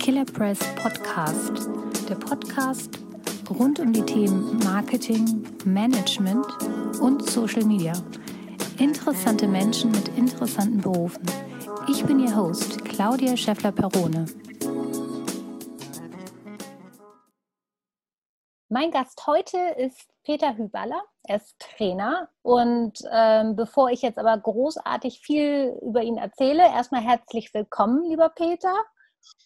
Killer Press Podcast, der Podcast rund um die Themen Marketing, Management und Social Media. Interessante Menschen mit interessanten Berufen. Ich bin Ihr Host, Claudia Scheffler-Perone. Mein Gast heute ist Peter Hüballer. Er ist Trainer. Und ähm, bevor ich jetzt aber großartig viel über ihn erzähle, erstmal herzlich willkommen, lieber Peter.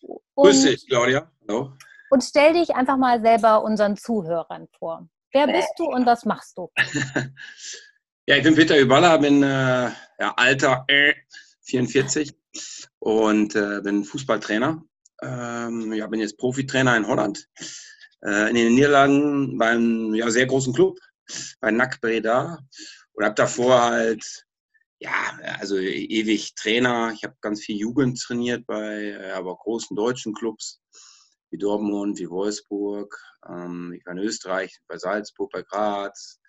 Und, Grüß dich, Claudia. Hallo. Und stell dich einfach mal selber unseren Zuhörern vor. Wer bist du und was machst du? ja, ich bin Peter Hüballer, bin äh, ja, Alter äh, 44 und äh, bin Fußballtrainer. Ähm, ja, bin jetzt Profitrainer in Holland äh, in den Niederlanden beim ja, sehr großen Club, bei NAC Breda. Und habe davor halt, ja, also ewig Trainer. Ich habe ganz viel Jugend trainiert bei äh, aber großen deutschen Clubs wie Dortmund, wie Wolfsburg. Ähm, ich war in Österreich, bei Salzburg, bei Graz.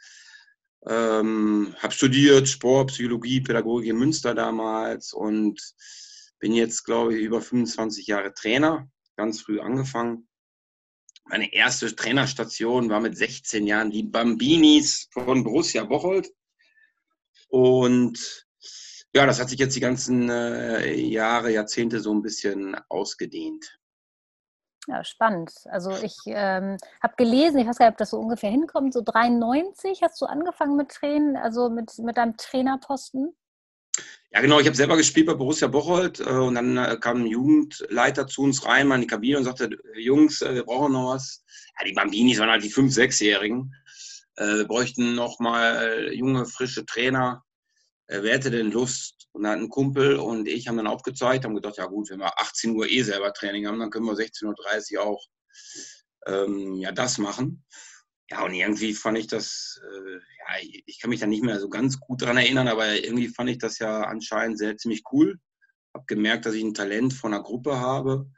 Ähm, habe studiert Sport, Psychologie, Pädagogik in Münster damals und bin jetzt, glaube ich, über 25 Jahre Trainer, ganz früh angefangen meine erste Trainerstation war mit 16 Jahren die Bambinis von Borussia Bocholt. Und ja, das hat sich jetzt die ganzen äh, Jahre, Jahrzehnte so ein bisschen ausgedehnt. Ja, spannend. Also ich ähm, habe gelesen, ich weiß gar nicht, ob das so ungefähr hinkommt, so 93 hast du angefangen mit Tränen, also mit, mit deinem Trainerposten? Ja, genau. Ich habe selber gespielt bei Borussia Bocholt äh, und dann äh, kam ein Jugendleiter zu uns rein, mal in die Kabine und sagte, Jungs, äh, wir brauchen noch was. Ja, die Bambinis waren halt die 5-, 6-Jährigen. Äh, wir bräuchten noch mal junge, frische Trainer. Äh, wer hätte denn Lust? Und dann hat ein Kumpel und ich haben dann aufgezeigt, haben gedacht, ja gut, wenn wir 18 Uhr eh selber Training haben, dann können wir 16.30 Uhr auch ähm, ja, das machen. Ja, und irgendwie fand ich das, äh, ja, ich kann mich da nicht mehr so ganz gut dran erinnern, aber irgendwie fand ich das ja anscheinend sehr ziemlich cool. Hab gemerkt, dass ich ein Talent von einer Gruppe habe.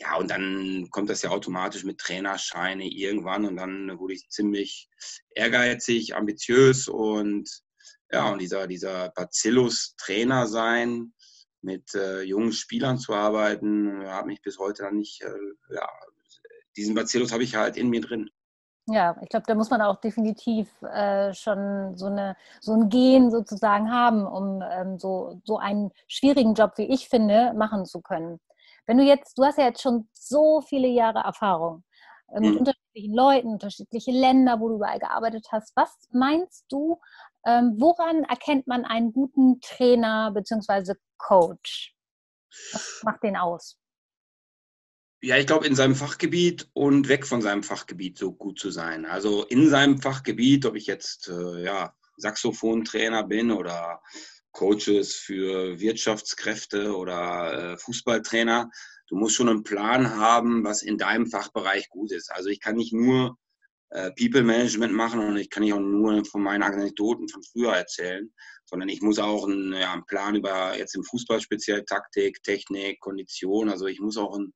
Ja, und dann kommt das ja automatisch mit Trainerscheine irgendwann und dann wurde ich ziemlich ehrgeizig, ambitiös und ja, und dieser, dieser Bacillus-Trainer sein, mit äh, jungen Spielern zu arbeiten, hat mich bis heute dann nicht, äh, ja, diesen Bacillus habe ich halt in mir drin. Ja, ich glaube, da muss man auch definitiv äh, schon so, eine, so ein Gen sozusagen haben, um ähm, so, so einen schwierigen Job, wie ich finde, machen zu können. Wenn du jetzt, du hast ja jetzt schon so viele Jahre Erfahrung äh, mit mhm. unterschiedlichen Leuten, unterschiedliche Länder, wo du überall gearbeitet hast. Was meinst du, ähm, woran erkennt man einen guten Trainer bzw. Coach? Was macht den aus? Ja, ich glaube, in seinem Fachgebiet und weg von seinem Fachgebiet so gut zu sein. Also in seinem Fachgebiet, ob ich jetzt äh, ja, Saxophontrainer bin oder Coaches für Wirtschaftskräfte oder äh, Fußballtrainer, du musst schon einen Plan haben, was in deinem Fachbereich gut ist. Also ich kann nicht nur äh, People Management machen und ich kann nicht auch nur von meinen Anekdoten von früher erzählen, sondern ich muss auch einen, ja, einen Plan über jetzt im Fußball speziell Taktik, Technik, Kondition. Also ich muss auch ein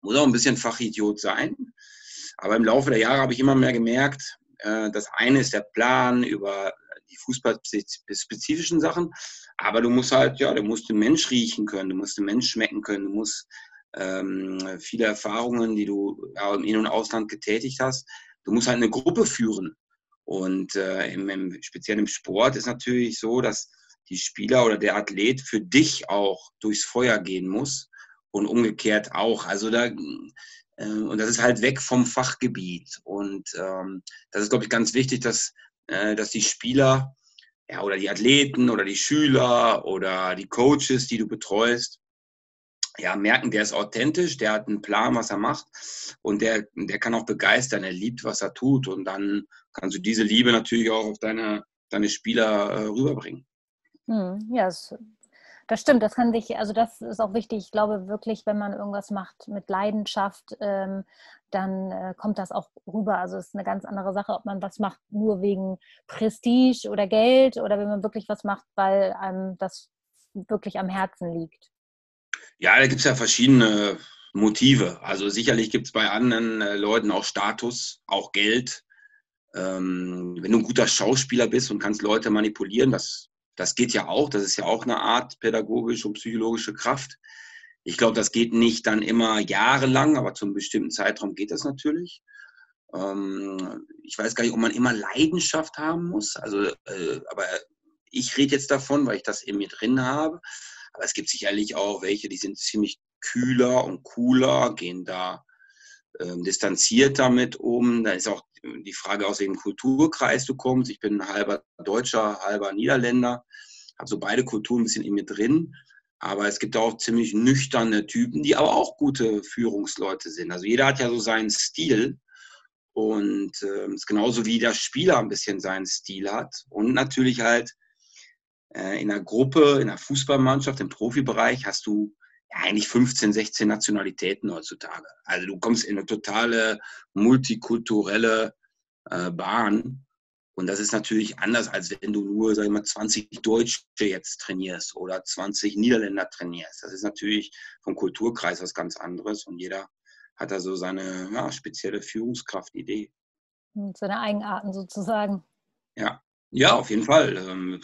muss auch ein bisschen Fachidiot sein. Aber im Laufe der Jahre habe ich immer mehr gemerkt, äh, das eine ist der Plan über die fußballspezifischen Sachen, aber du musst halt, ja, du musst den Mensch riechen können, du musst den Mensch schmecken können, du musst ähm, viele Erfahrungen, die du ja, im In- und Ausland getätigt hast, du musst halt eine Gruppe führen. Und äh, im, im, speziell im Sport ist natürlich so, dass die Spieler oder der Athlet für dich auch durchs Feuer gehen muss und umgekehrt auch. Also da, äh, und das ist halt weg vom Fachgebiet. Und ähm, das ist, glaube ich, ganz wichtig, dass, dass die Spieler ja, oder die Athleten oder die Schüler oder die Coaches, die du betreust, ja, merken, der ist authentisch, der hat einen Plan, was er macht und der, der kann auch begeistern, er liebt, was er tut und dann kannst du diese Liebe natürlich auch auf deine, deine Spieler äh, rüberbringen. Hm, ja, es das stimmt, das kann sich, also das ist auch wichtig. Ich glaube wirklich, wenn man irgendwas macht mit Leidenschaft, ähm, dann äh, kommt das auch rüber. Also es ist eine ganz andere Sache, ob man was macht nur wegen Prestige oder Geld oder wenn man wirklich was macht, weil einem das wirklich am Herzen liegt. Ja, da gibt es ja verschiedene Motive. Also sicherlich gibt es bei anderen äh, Leuten auch Status, auch Geld. Ähm, wenn du ein guter Schauspieler bist und kannst Leute manipulieren, das das geht ja auch, das ist ja auch eine Art pädagogische und psychologische Kraft. Ich glaube, das geht nicht dann immer jahrelang, aber zu einem bestimmten Zeitraum geht das natürlich. Ähm, ich weiß gar nicht, ob man immer Leidenschaft haben muss. Also, äh, aber ich rede jetzt davon, weil ich das in mir drin habe. Aber es gibt sicherlich auch welche, die sind ziemlich kühler und cooler, gehen da ähm, distanziert damit um. Da ist auch die Frage, aus welchem Kulturkreis du kommst. Ich bin halber Deutscher, halber Niederländer, habe so beide Kulturen ein bisschen in mir drin. Aber es gibt auch ziemlich nüchterne Typen, die aber auch gute Führungsleute sind. Also jeder hat ja so seinen Stil. Und äh, ist genauso wie der Spieler ein bisschen seinen Stil hat. Und natürlich halt äh, in einer Gruppe, in einer Fußballmannschaft, im Profibereich hast du eigentlich 15, 16 Nationalitäten heutzutage. Also du kommst in eine totale multikulturelle äh, Bahn. Und das ist natürlich anders, als wenn du nur, sag ich mal, 20 Deutsche jetzt trainierst oder 20 Niederländer trainierst. Das ist natürlich vom Kulturkreis was ganz anderes und jeder hat da so seine ja, spezielle Führungskraftidee. Seine Eigenarten sozusagen. Ja, ja, auf jeden Fall. Ähm,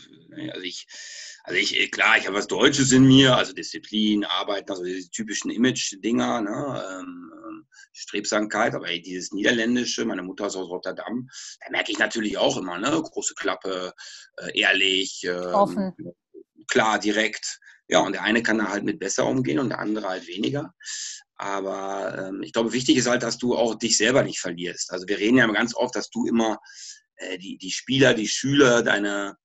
also ich, also ich, äh, klar, ich habe was Deutsches in mir, also Disziplin, Arbeiten, also diese typischen Image-Dinger, ne? Ähm, ähm, Strebsamkeit, aber dieses Niederländische, meine Mutter ist aus Rotterdam, da merke ich natürlich auch immer, ne? Große Klappe, äh, ehrlich, Offen. klar, direkt. Ja, und der eine kann da halt mit besser umgehen und der andere halt weniger. Aber ähm, ich glaube, wichtig ist halt, dass du auch dich selber nicht verlierst. Also wir reden ja ganz oft, dass du immer äh, die, die Spieler, die Schüler, deine,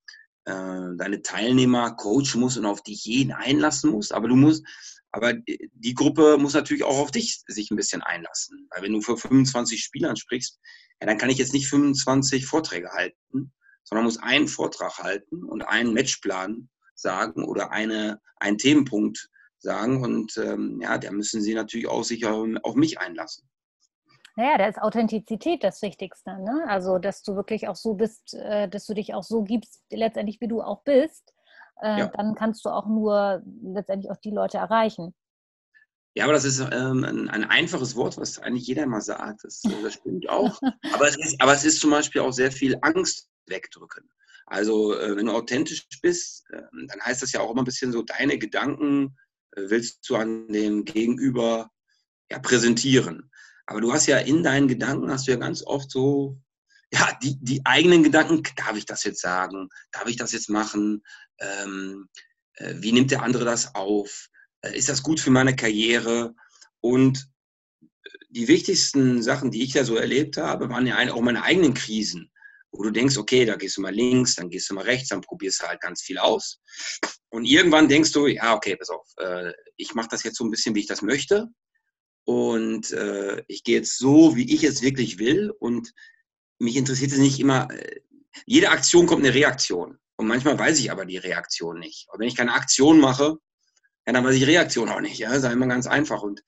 äh, deine Teilnehmer coachen musst und auf dich jeden einlassen musst. Aber du musst, aber die Gruppe muss natürlich auch auf dich sich ein bisschen einlassen. Weil wenn du für 25 Spielern sprichst, ja, dann kann ich jetzt nicht 25 Vorträge halten, sondern muss einen Vortrag halten und einen Matchplan sagen oder eine, einen Themenpunkt sagen. Und ähm, ja, da müssen sie natürlich auch sich auf mich einlassen. Naja, da ist Authentizität das Wichtigste. Ne? Also, dass du wirklich auch so bist, äh, dass du dich auch so gibst, letztendlich wie du auch bist. Äh, ja. Dann kannst du auch nur letztendlich auch die Leute erreichen. Ja, aber das ist ähm, ein, ein, einfaches Wort, was eigentlich jeder immer sagt. Das, äh, das stimmt auch. aber, es ist, aber es ist zum Beispiel auch sehr viel Angst wegdrücken. Also, äh, wenn du authentisch bist, äh, dann heißt das ja auch immer ein bisschen so, deine Gedanken äh, willst du an dem Gegenüber ja, präsentieren. Aber du hast ja in deinen Gedanken, hast du ja ganz oft so, ja, die, die eigenen Gedanken, darf ich das jetzt sagen? Darf ich das jetzt machen? Ähm, äh, wie nimmt der andere das auf? Äh, ist das gut für meine Karriere? Und äh, die wichtigsten Sachen, die ich ja so erlebt habe, waren ja auch meine eigenen Krisen, wo du denkst, okay, da gehst du mal links, dann gehst du mal rechts, dann probierst du halt ganz viel aus. Und irgendwann denkst du, ja, okay, pass auf, äh, ich mache das jetzt so ein bisschen, wie ich das möchte. Und äh, ich gehe jetzt so, wie ich es wirklich will. Und mich interessiert es nicht immer, äh, jede Aktion kommt eine Reaktion. Und manchmal weiß ich aber die Reaktion nicht. Und wenn ich keine Aktion mache, ja, dann weiß ich die Reaktion auch nicht. Ja, das ist immer ganz einfach. Und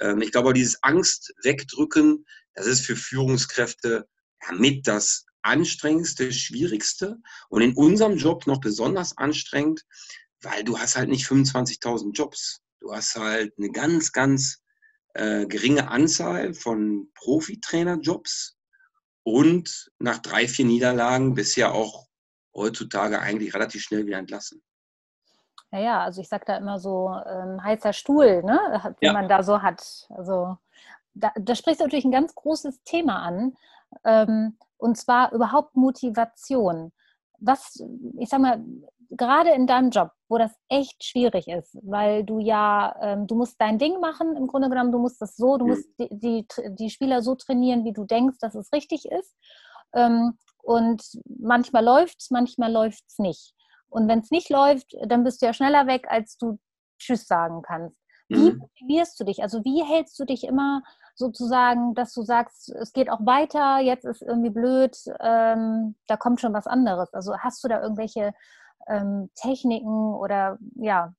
ähm, ich glaube, dieses Angst wegdrücken, das ist für Führungskräfte ja, mit das anstrengendste, schwierigste und in unserem Job noch besonders anstrengend, weil du hast halt nicht 25.000 Jobs. Du hast halt eine ganz, ganz äh, geringe Anzahl von Profitrainerjobs und nach drei, vier Niederlagen bisher auch heutzutage eigentlich relativ schnell wieder entlassen. Naja, also ich sage da immer so ähm, heißer Stuhl, ne? den ja. man da so hat. Also da, da sprichst du natürlich ein ganz großes Thema an. Ähm, und zwar überhaupt Motivation. Was, ich sag mal, gerade in deinem Job, wo das echt schwierig ist, weil du ja, ähm, du musst dein Ding machen, im Grunde genommen, du musst das so, du musst die, die, die Spieler so trainieren, wie du denkst, dass es richtig ist. Ähm, und manchmal läuft es, manchmal läuft es nicht. Und wenn es nicht läuft, dann bist du ja schneller weg, als du Tschüss sagen kannst. Wie mhm. motivierst du dich? Also wie hältst du dich immer sozusagen, dass du sagst, es geht auch weiter, jetzt ist irgendwie blöd, ähm, da kommt schon was anderes. Also hast du da irgendwelche ähm, Techniken oder ja.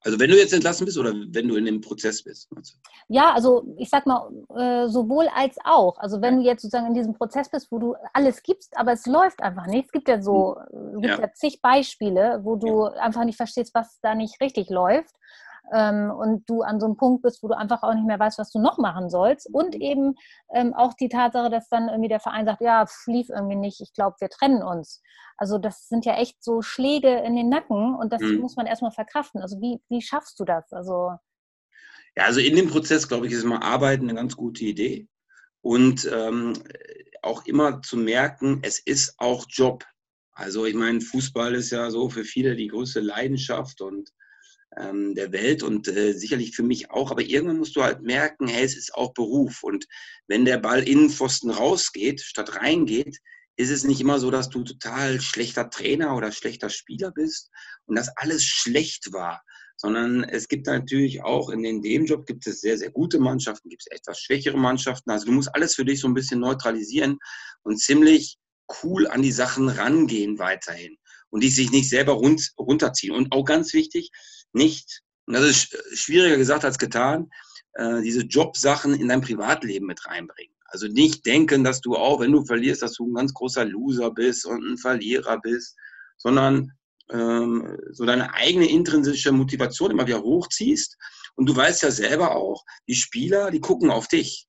Also wenn du jetzt entlassen bist oder wenn du in dem Prozess bist? Ja, also ich sag mal, äh, sowohl als auch. Also wenn du jetzt sozusagen in diesem Prozess bist, wo du alles gibst, aber es läuft einfach nicht. Es gibt ja so, hm. es gibt ja. ja zig Beispiele, wo du ja. einfach nicht verstehst, was da nicht richtig läuft. Ähm, und du an so einem Punkt bist, wo du einfach auch nicht mehr weißt, was du noch machen sollst. Und eben ähm, auch die Tatsache, dass dann irgendwie der Verein sagt, ja, lief irgendwie nicht, ich glaube, wir trennen uns. Also das sind ja echt so Schläge in den Nacken und das mhm. muss man erstmal verkraften. Also wie, wie schaffst du das? Also ja, also in dem Prozess, glaube ich, ist immer Arbeiten eine ganz gute Idee. Und ähm, auch immer zu merken, es ist auch Job. Also ich meine, Fußball ist ja so für viele die größte Leidenschaft und ähm, der Welt und äh, sicherlich für mich auch. Aber irgendwann musst du halt merken, hey, es ist auch Beruf. Und wenn der Ball Innenpfosten rausgeht, statt reingeht, ist es nicht immer so, dass du total schlechter Trainer oder schlechter Spieler bist und dass alles schlecht war, sondern es gibt natürlich auch in dem Job gibt es sehr, sehr gute Mannschaften, gibt es etwas schwächere Mannschaften. Also du musst alles für dich so ein bisschen neutralisieren und ziemlich cool an die Sachen rangehen weiterhin und die sich nicht selber run runterziehen. Und auch ganz wichtig, nicht, und das ist schwieriger gesagt als getan, äh, diese Jobsachen in dein Privatleben mit reinbringen. Also nicht denken, dass du auch, wenn du verlierst, dass du ein ganz großer Loser bist und ein Verlierer bist, sondern ähm, so deine eigene intrinsische Motivation immer wieder hochziehst. Und du weißt ja selber auch, die Spieler, die gucken auf dich.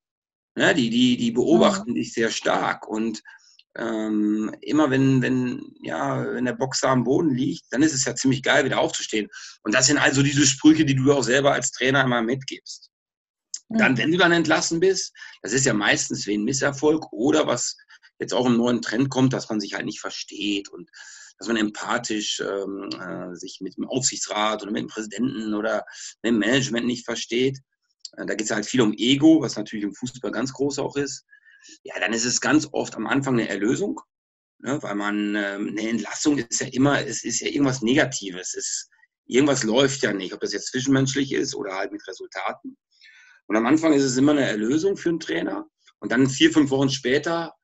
Ja, die, die, die beobachten ja. dich sehr stark. Und ähm, immer wenn, wenn, ja, wenn der Boxer am Boden liegt, dann ist es ja ziemlich geil, wieder aufzustehen. Und das sind also diese Sprüche, die du auch selber als Trainer immer mitgibst. Dann, wenn du dann entlassen bist, das ist ja meistens wie ein Misserfolg oder was jetzt auch im neuen Trend kommt, dass man sich halt nicht versteht und dass man empathisch ähm, äh, sich mit dem Aufsichtsrat oder mit dem Präsidenten oder mit dem Management nicht versteht. Äh, da geht es halt viel um Ego, was natürlich im Fußball ganz groß auch ist. Ja, dann ist es ganz oft am Anfang eine Erlösung, ne, weil man ähm, eine Entlassung ist ja immer, es ist ja irgendwas Negatives. Es irgendwas läuft ja nicht, ob das jetzt zwischenmenschlich ist oder halt mit Resultaten. Und am Anfang ist es immer eine Erlösung für einen Trainer. Und dann vier, fünf Wochen später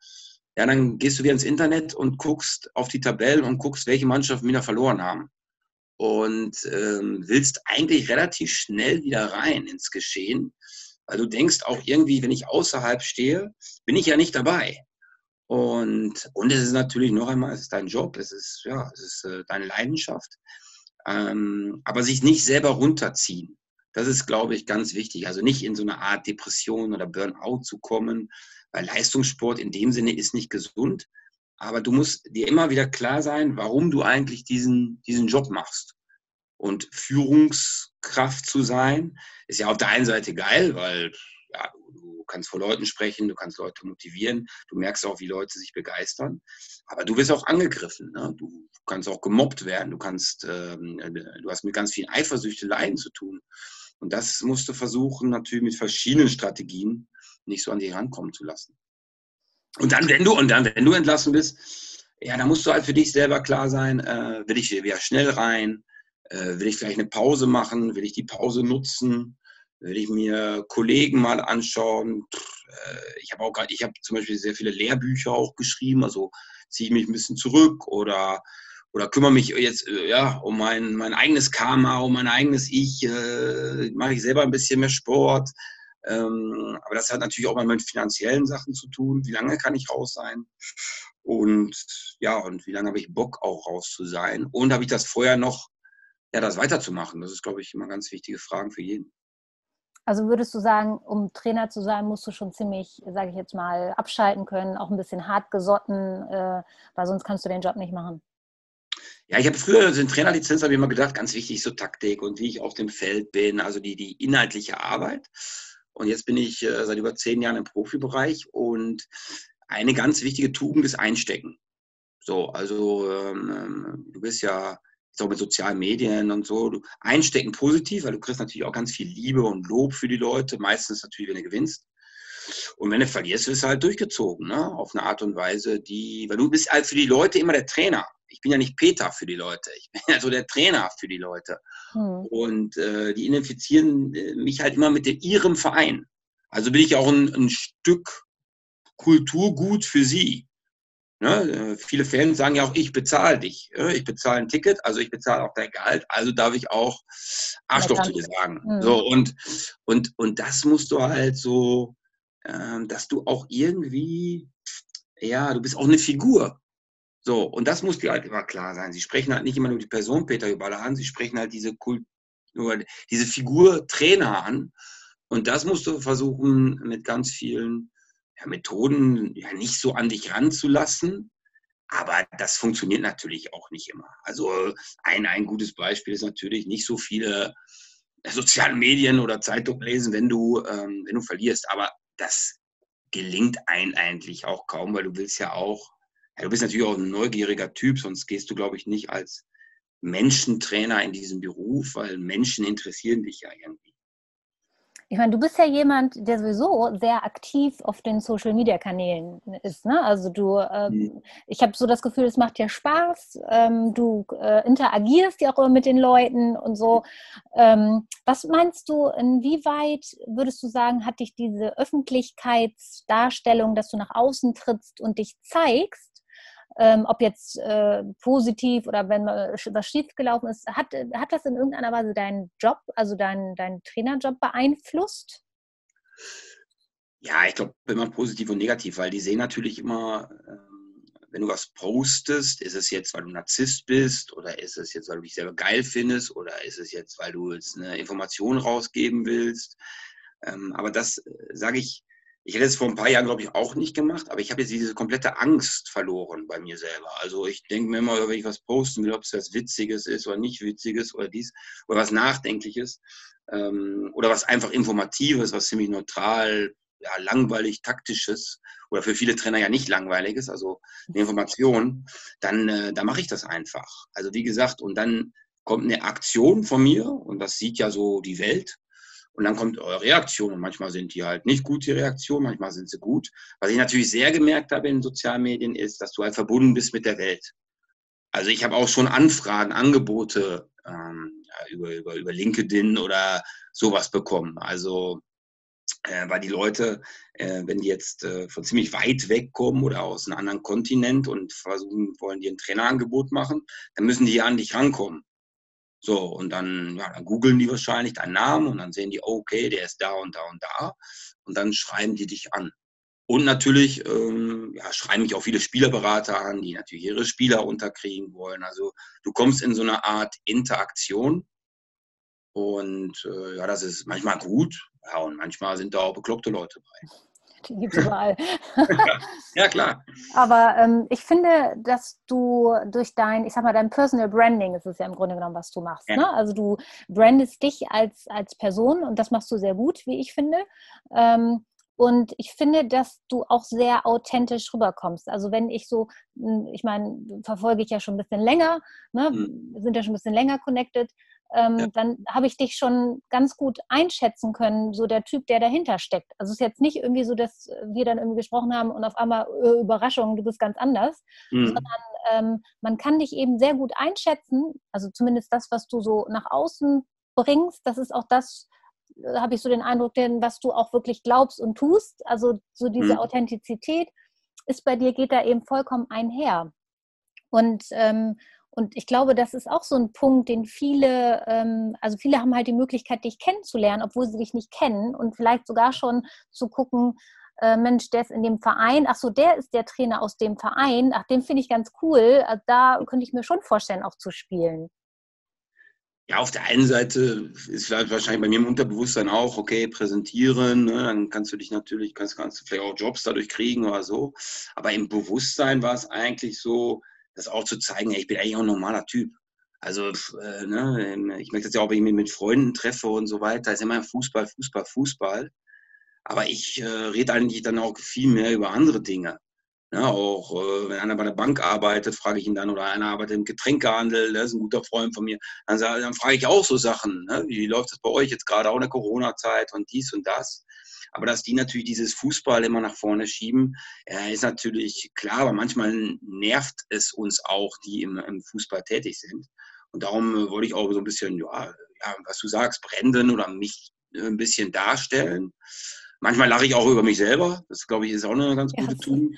ja, dann gehst du wieder ins Internet und guckst auf die Tabellen und guckst, welche Mannschaften wieder verloren haben. Und ähm, willst eigentlich relativ schnell wieder rein ins Geschehen, weil du denkst auch irgendwie, wenn ich außerhalb stehe, bin ich ja nicht dabei. Und, und es ist natürlich noch einmal, es ist dein Job, es ist, ja, es ist äh, deine Leidenschaft. Ähm, aber sich nicht selber runterziehen. Das ist, glaube ich, ganz wichtig. Also nicht in so eine Art Depression oder Burnout zu kommen, weil Leistungssport in dem Sinne ist nicht gesund. Aber du musst dir immer wieder klar sein, warum du eigentlich diesen, diesen Job machst. Und Führungskraft zu sein, ist ja auf der einen Seite geil, weil ja, du kannst vor Leuten sprechen, du kannst Leute motivieren, du merkst auch, wie Leute sich begeistern. Aber du wirst auch angegriffen. Ne? Du kannst auch gemobbt werden, du kannst, ähm, du hast mit ganz vielen Eifersüchteleien zu tun. Und das musst du versuchen, natürlich mit verschiedenen Strategien nicht so an die rankommen zu lassen. Und dann, wenn du, und dann, wenn du entlassen bist, ja, dann musst du halt für dich selber klar sein, äh, will ich wieder schnell rein, will ich vielleicht eine Pause machen, will ich die Pause nutzen, will ich mir Kollegen mal anschauen. Äh, ich habe auch ich habe zum Beispiel sehr viele Lehrbücher auch geschrieben, also ziehe ich mich ein bisschen zurück oder oder kümmere mich jetzt äh, ja um mein, mein eigenes Karma, um mein eigenes Ich, äh, mache ich selber ein bisschen mehr Sport, ähm, aber das hat natürlich auch mal mit finanziellen Sachen zu tun. Wie lange kann ich raus sein? Und ja, und wie lange habe ich Bock auch raus zu sein? Und habe ich das vorher noch, ja, das weiterzumachen? Das ist, glaube ich, immer ganz wichtige Fragen für jeden. Also würdest du sagen, um Trainer zu sein, musst du schon ziemlich, sage ich jetzt mal, abschalten können, auch ein bisschen hart gesotten, äh, weil sonst kannst du den Job nicht machen. Ja, ich habe früher also in Trainerlizenz habe ich immer gedacht, ganz wichtig so Taktik und wie ich auf dem Feld bin, also die, die inhaltliche Arbeit. Und jetzt bin ich äh, seit über zehn Jahren im Profibereich und eine ganz wichtige Tugend ist Einstecken. So, also ähm, ähm, du bist ja auch mit sozialen Medien und so, du, einstecken positiv, weil du kriegst natürlich auch ganz viel Liebe und Lob für die Leute, meistens natürlich, wenn du gewinnst. Und wenn du verlierst, wirst du halt durchgezogen, ne? auf eine Art und Weise, die, weil du bist halt für die Leute immer der Trainer ich bin ja nicht Peter für die Leute, ich bin ja so der Trainer für die Leute. Mhm. Und äh, die identifizieren äh, mich halt immer mit ihrem Verein. Also bin ich auch ein, ein Stück Kulturgut für sie. Ne? Äh, viele Fans sagen ja auch, ich bezahle dich. Ich bezahle ein Ticket, also ich bezahle auch dein Gehalt, also darf ich auch Arschloch zu dir sagen. Mhm. So, und, und, und das musst du halt so, äh, dass du auch irgendwie, ja, du bist auch eine Figur. So, und das muss dir halt immer klar sein. Sie sprechen halt nicht immer nur die Person Peter Überall an, sie sprechen halt diese Kult diese Figur Trainer an. Und das musst du versuchen, mit ganz vielen ja, Methoden ja, nicht so an dich ranzulassen. Aber das funktioniert natürlich auch nicht immer. Also ein, ein gutes Beispiel ist natürlich nicht so viele sozialen Medien oder Zeitung lesen, wenn du, ähm, wenn du verlierst. Aber das gelingt ein eigentlich auch kaum, weil du willst ja auch, ja, du bist natürlich auch ein neugieriger Typ, sonst gehst du, glaube ich, nicht als Menschentrainer in diesem Beruf, weil Menschen interessieren dich ja irgendwie. Ich meine, du bist ja jemand, der sowieso sehr aktiv auf den Social Media Kanälen ist. Ne? Also du, ähm, mhm. ich habe so das Gefühl, es macht dir Spaß. Ähm, du äh, interagierst ja auch immer mit den Leuten und so. Ähm, was meinst du, inwieweit würdest du sagen, hat dich diese Öffentlichkeitsdarstellung, dass du nach außen trittst und dich zeigst, ähm, ob jetzt äh, positiv oder wenn was schiefgelaufen ist, hat, hat das in irgendeiner Weise deinen Job, also deinen, deinen Trainerjob beeinflusst? Ja, ich glaube immer positiv und negativ, weil die sehen natürlich immer, ähm, wenn du was postest, ist es jetzt, weil du Narzisst bist oder ist es jetzt, weil du dich selber geil findest oder ist es jetzt, weil du jetzt eine Information rausgeben willst. Ähm, aber das äh, sage ich, ich hätte es vor ein paar Jahren, glaube ich, auch nicht gemacht, aber ich habe jetzt diese komplette Angst verloren bei mir selber. Also ich denke mir immer, wenn ich was posten will, ob es was Witziges ist oder nicht Witziges oder dies oder was Nachdenkliches ähm, oder was einfach Informatives, was ziemlich neutral, ja, langweilig, taktisches oder für viele Trainer ja nicht langweiliges, also eine Information, dann, äh, dann mache ich das einfach. Also wie gesagt, und dann kommt eine Aktion von mir und das sieht ja so die Welt und dann kommt eure Reaktion. Und manchmal sind die halt nicht gut, die Reaktion, manchmal sind sie gut. Was ich natürlich sehr gemerkt habe in sozialen Medien ist, dass du halt verbunden bist mit der Welt. Also ich habe auch schon Anfragen, Angebote ähm, über, über, über LinkedIn oder sowas bekommen. Also äh, weil die Leute, äh, wenn die jetzt äh, von ziemlich weit weg kommen oder aus einem anderen Kontinent und versuchen, wollen die ein Trainerangebot machen, dann müssen die ja an dich rankommen. So, und dann, ja, dann googeln die wahrscheinlich deinen Namen und dann sehen die, oh, okay, der ist da und da und da. Und dann schreiben die dich an. Und natürlich ähm, ja, schreiben mich auch viele Spielerberater an, die natürlich ihre Spieler unterkriegen wollen. Also du kommst in so eine Art Interaktion. Und äh, ja, das ist manchmal gut. Ja, und manchmal sind da auch bekloppte Leute bei. Die gibt es überall. ja, klar. Aber ähm, ich finde, dass du durch dein, ich sag mal, dein Personal Branding ist es ja im Grunde genommen, was du machst. Ja. Ne? Also du brandest dich als, als Person und das machst du sehr gut, wie ich finde. Ähm, und ich finde, dass du auch sehr authentisch rüberkommst. Also wenn ich so, hm, ich meine, verfolge ich ja schon ein bisschen länger, ne? Mhm. sind ja schon ein bisschen länger connected ähm, ja. dann habe ich dich schon ganz gut einschätzen können, so der Typ, der dahinter steckt. Also es ist jetzt nicht irgendwie so, dass wir dann irgendwie gesprochen haben und auf einmal äh, Überraschung, du bist ganz anders, mhm. sondern ähm, man kann dich eben sehr gut einschätzen, also zumindest das, was du so nach außen bringst, das ist auch das, äh, habe ich so den Eindruck, denn was du auch wirklich glaubst und tust, also so diese mhm. Authentizität ist bei dir, geht da eben vollkommen einher. Und, ähm, und ich glaube, das ist auch so ein Punkt, den viele, ähm, also viele haben halt die Möglichkeit, dich kennenzulernen, obwohl sie dich nicht kennen und vielleicht sogar schon zu gucken, äh, Mensch, der ist in dem Verein, ach so, der ist der Trainer aus dem Verein, ach, den finde ich ganz cool, also da könnte ich mir schon vorstellen, auch zu spielen. Ja, auf der einen Seite ist wahrscheinlich bei mir im Unterbewusstsein auch, okay, präsentieren, ne, dann kannst du dich natürlich, kannst, kannst du vielleicht auch Jobs dadurch kriegen oder so. Aber im Bewusstsein war es eigentlich so, das auch zu zeigen, ey, ich bin eigentlich auch ein normaler Typ. Also, äh, ne, ähm, ich merke das ja auch, wenn ich mich mit Freunden treffe und so weiter, ist immer Fußball, Fußball, Fußball. Aber ich äh, rede eigentlich dann auch viel mehr über andere Dinge. Ja, auch äh, wenn einer bei der Bank arbeitet, frage ich ihn dann, oder einer arbeitet im Getränkehandel, der ist ein guter Freund von mir, dann, dann frage ich auch so Sachen. Ne? Wie läuft das bei euch jetzt gerade auch in der Corona-Zeit und dies und das? Aber dass die natürlich dieses Fußball immer nach vorne schieben, äh, ist natürlich klar, aber manchmal nervt es uns auch, die im, im Fußball tätig sind. Und darum äh, wollte ich auch so ein bisschen, ja, ja, was du sagst, brennen oder mich äh, ein bisschen darstellen. Manchmal lache ich auch über mich selber. Das, glaube ich, ist auch eine ganz gute ja. Tugend.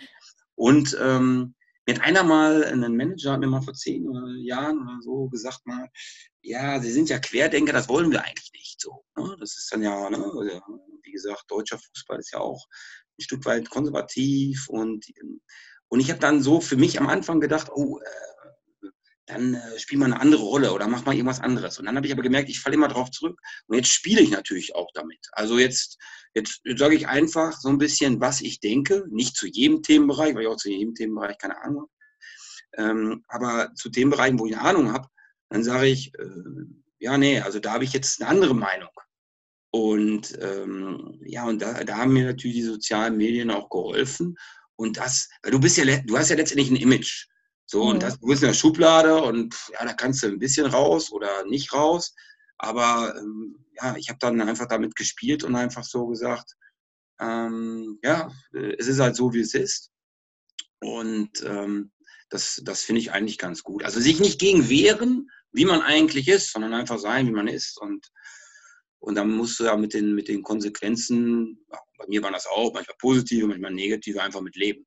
Und ähm, mir hat einer mal, ein Manager hat mir mal vor zehn Jahren oder so gesagt mal, ja, Sie sind ja Querdenker, das wollen wir eigentlich nicht so. Ne? Das ist dann ja, ne, gesagt, deutscher Fußball ist ja auch ein Stück weit konservativ und, und ich habe dann so für mich am Anfang gedacht, oh, äh, dann äh, spiel mal eine andere Rolle oder mach mal irgendwas anderes. Und dann habe ich aber gemerkt, ich falle immer drauf zurück. Und jetzt spiele ich natürlich auch damit. Also jetzt, jetzt, jetzt sage ich einfach so ein bisschen, was ich denke. Nicht zu jedem Themenbereich, weil ich auch zu jedem Themenbereich keine Ahnung habe. Ähm, aber zu Themenbereichen, wo ich eine Ahnung habe, dann sage ich, äh, ja, nee, also da habe ich jetzt eine andere Meinung. Und ähm, ja, und da, da haben mir natürlich die sozialen Medien auch geholfen. Und das, weil du bist ja, du hast ja letztendlich ein Image. So, mhm. und das, du bist in der Schublade und ja, da kannst du ein bisschen raus oder nicht raus. Aber ähm, ja, ich habe dann einfach damit gespielt und einfach so gesagt, ähm, ja, es ist halt so, wie es ist. Und ähm, das, das finde ich eigentlich ganz gut. Also sich nicht gegen wehren, wie man eigentlich ist, sondern einfach sein, wie man ist. Und, und dann musst du ja mit den, mit den Konsequenzen, bei mir waren das auch, manchmal positive, manchmal negative, einfach mit leben.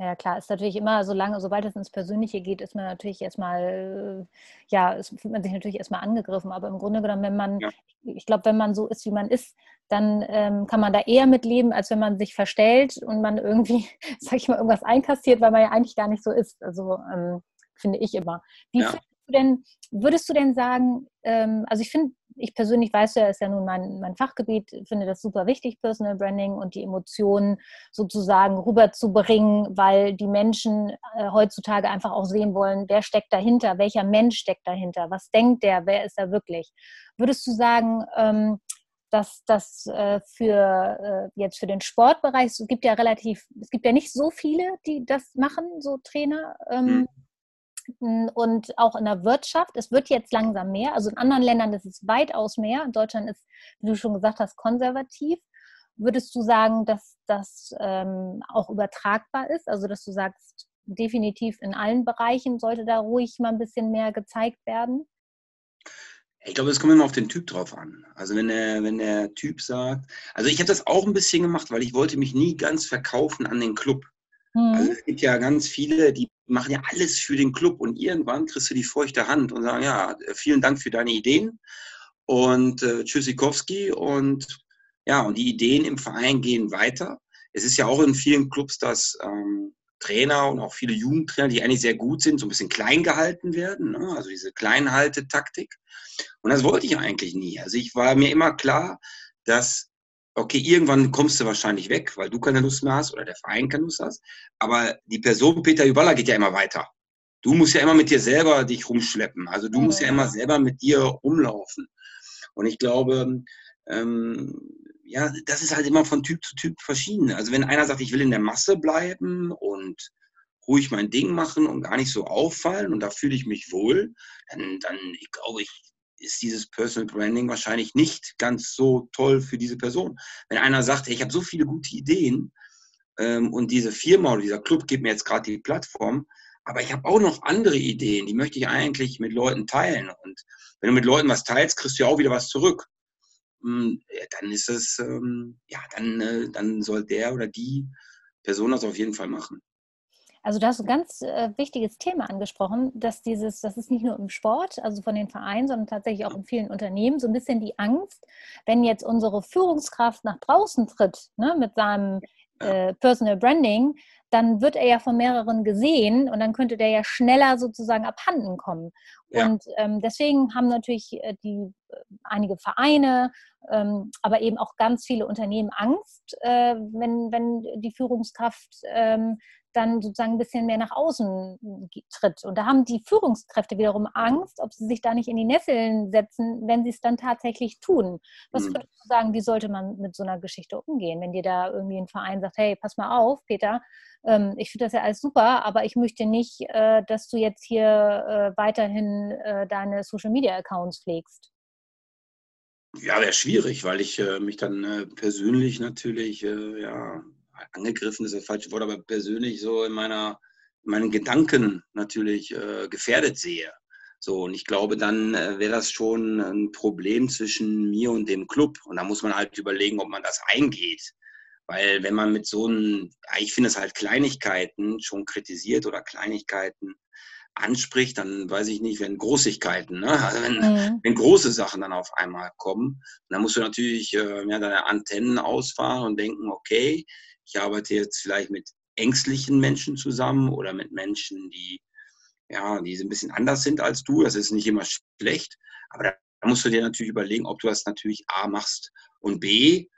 Ja, klar, ist natürlich immer, solange, sobald es ins Persönliche geht, ist man natürlich erstmal, ja, es fühlt man sich natürlich erstmal angegriffen. Aber im Grunde genommen, wenn man, ja. ich glaube, wenn man so ist, wie man ist, dann ähm, kann man da eher mitleben, als wenn man sich verstellt und man irgendwie, sag ich mal, irgendwas einkassiert, weil man ja eigentlich gar nicht so ist. Also ähm, finde ich immer. Wie ja. findest du denn, würdest du denn sagen, ähm, also ich finde, ich persönlich weiß ja, ist ja nun mein, mein Fachgebiet, finde das super wichtig, Personal Branding und die Emotionen sozusagen rüberzubringen, weil die Menschen äh, heutzutage einfach auch sehen wollen, wer steckt dahinter, welcher Mensch steckt dahinter, was denkt der, wer ist er wirklich. Würdest du sagen, ähm, dass das äh, für äh, jetzt für den Sportbereich, es gibt ja relativ, es gibt ja nicht so viele, die das machen, so Trainer. Ähm, mhm und auch in der Wirtschaft. Es wird jetzt langsam mehr. Also in anderen Ländern ist es weitaus mehr. In Deutschland ist, wie du schon gesagt hast, konservativ. Würdest du sagen, dass das ähm, auch übertragbar ist? Also dass du sagst, definitiv in allen Bereichen sollte da ruhig mal ein bisschen mehr gezeigt werden? Ich glaube, es kommt immer auf den Typ drauf an. Also wenn der, wenn der Typ sagt, also ich habe das auch ein bisschen gemacht, weil ich wollte mich nie ganz verkaufen an den Club. Mhm. Also es gibt ja ganz viele, die machen ja alles für den Club und irgendwann kriegst du die feuchte Hand und sagen, ja, vielen Dank für deine Ideen und äh, Tschüssikowski und ja, und die Ideen im Verein gehen weiter. Es ist ja auch in vielen Clubs, dass ähm, Trainer und auch viele Jugendtrainer, die eigentlich sehr gut sind, so ein bisschen klein gehalten werden, ne? also diese Kleinhalte-Taktik. Und das wollte ich eigentlich nie. Also ich war mir immer klar, dass okay, irgendwann kommst du wahrscheinlich weg, weil du keine Lust mehr hast oder der Verein keine Lust hast. Aber die Person Peter Überler geht ja immer weiter. Du musst ja immer mit dir selber dich rumschleppen. Also du musst ja immer selber mit dir rumlaufen. Und ich glaube, ähm, ja, das ist halt immer von Typ zu Typ verschieden. Also wenn einer sagt, ich will in der Masse bleiben und ruhig mein Ding machen und gar nicht so auffallen und da fühle ich mich wohl, dann, dann ich glaube ich, ist dieses Personal Branding wahrscheinlich nicht ganz so toll für diese Person. Wenn einer sagt, hey, ich habe so viele gute Ideen ähm, und diese Firma oder dieser Club gibt mir jetzt gerade die Plattform, aber ich habe auch noch andere Ideen, die möchte ich eigentlich mit Leuten teilen. Und wenn du mit Leuten was teilst, kriegst du ja auch wieder was zurück. Hm, dann ist es, ähm, ja, dann, äh, dann soll der oder die Person das auf jeden Fall machen. Also da hast du ein ganz äh, wichtiges Thema angesprochen, dass dieses, das ist nicht nur im Sport, also von den Vereinen, sondern tatsächlich auch in vielen Unternehmen, so ein bisschen die Angst, wenn jetzt unsere Führungskraft nach draußen tritt, ne, mit seinem äh, Personal Branding, dann wird er ja von mehreren gesehen und dann könnte der ja schneller sozusagen abhanden kommen. Ja. Und ähm, deswegen haben natürlich äh, die äh, einige Vereine, ähm, aber eben auch ganz viele Unternehmen Angst, äh, wenn, wenn die Führungskraft ähm, dann sozusagen ein bisschen mehr nach außen tritt. Und da haben die Führungskräfte wiederum Angst, ob sie sich da nicht in die Nesseln setzen, wenn sie es dann tatsächlich tun. Was mhm. würdest du sagen, wie sollte man mit so einer Geschichte umgehen, wenn dir da irgendwie ein Verein sagt, hey, pass mal auf, Peter, ähm, ich finde das ja alles super, aber ich möchte nicht, äh, dass du jetzt hier äh, weiterhin äh, deine Social-Media-Accounts pflegst. Ja, wäre schwierig, weil ich äh, mich dann äh, persönlich natürlich äh, ja, angegriffen ist das falsche Wort, aber persönlich so in meiner, in meinen Gedanken natürlich äh, gefährdet sehe. So, und ich glaube, dann äh, wäre das schon ein Problem zwischen mir und dem Club. Und da muss man halt überlegen, ob man das eingeht. Weil wenn man mit so einem, ich finde es halt Kleinigkeiten schon kritisiert oder Kleinigkeiten anspricht, dann weiß ich nicht, wenn Großigkeiten, ne? also wenn, mhm. wenn große Sachen dann auf einmal kommen, dann musst du natürlich äh, ja, deine Antennen ausfahren und denken, okay, ich arbeite jetzt vielleicht mit ängstlichen Menschen zusammen oder mit Menschen, die ja, die ein bisschen anders sind als du. Das ist nicht immer schlecht. Aber da musst du dir natürlich überlegen, ob du das natürlich A machst und B,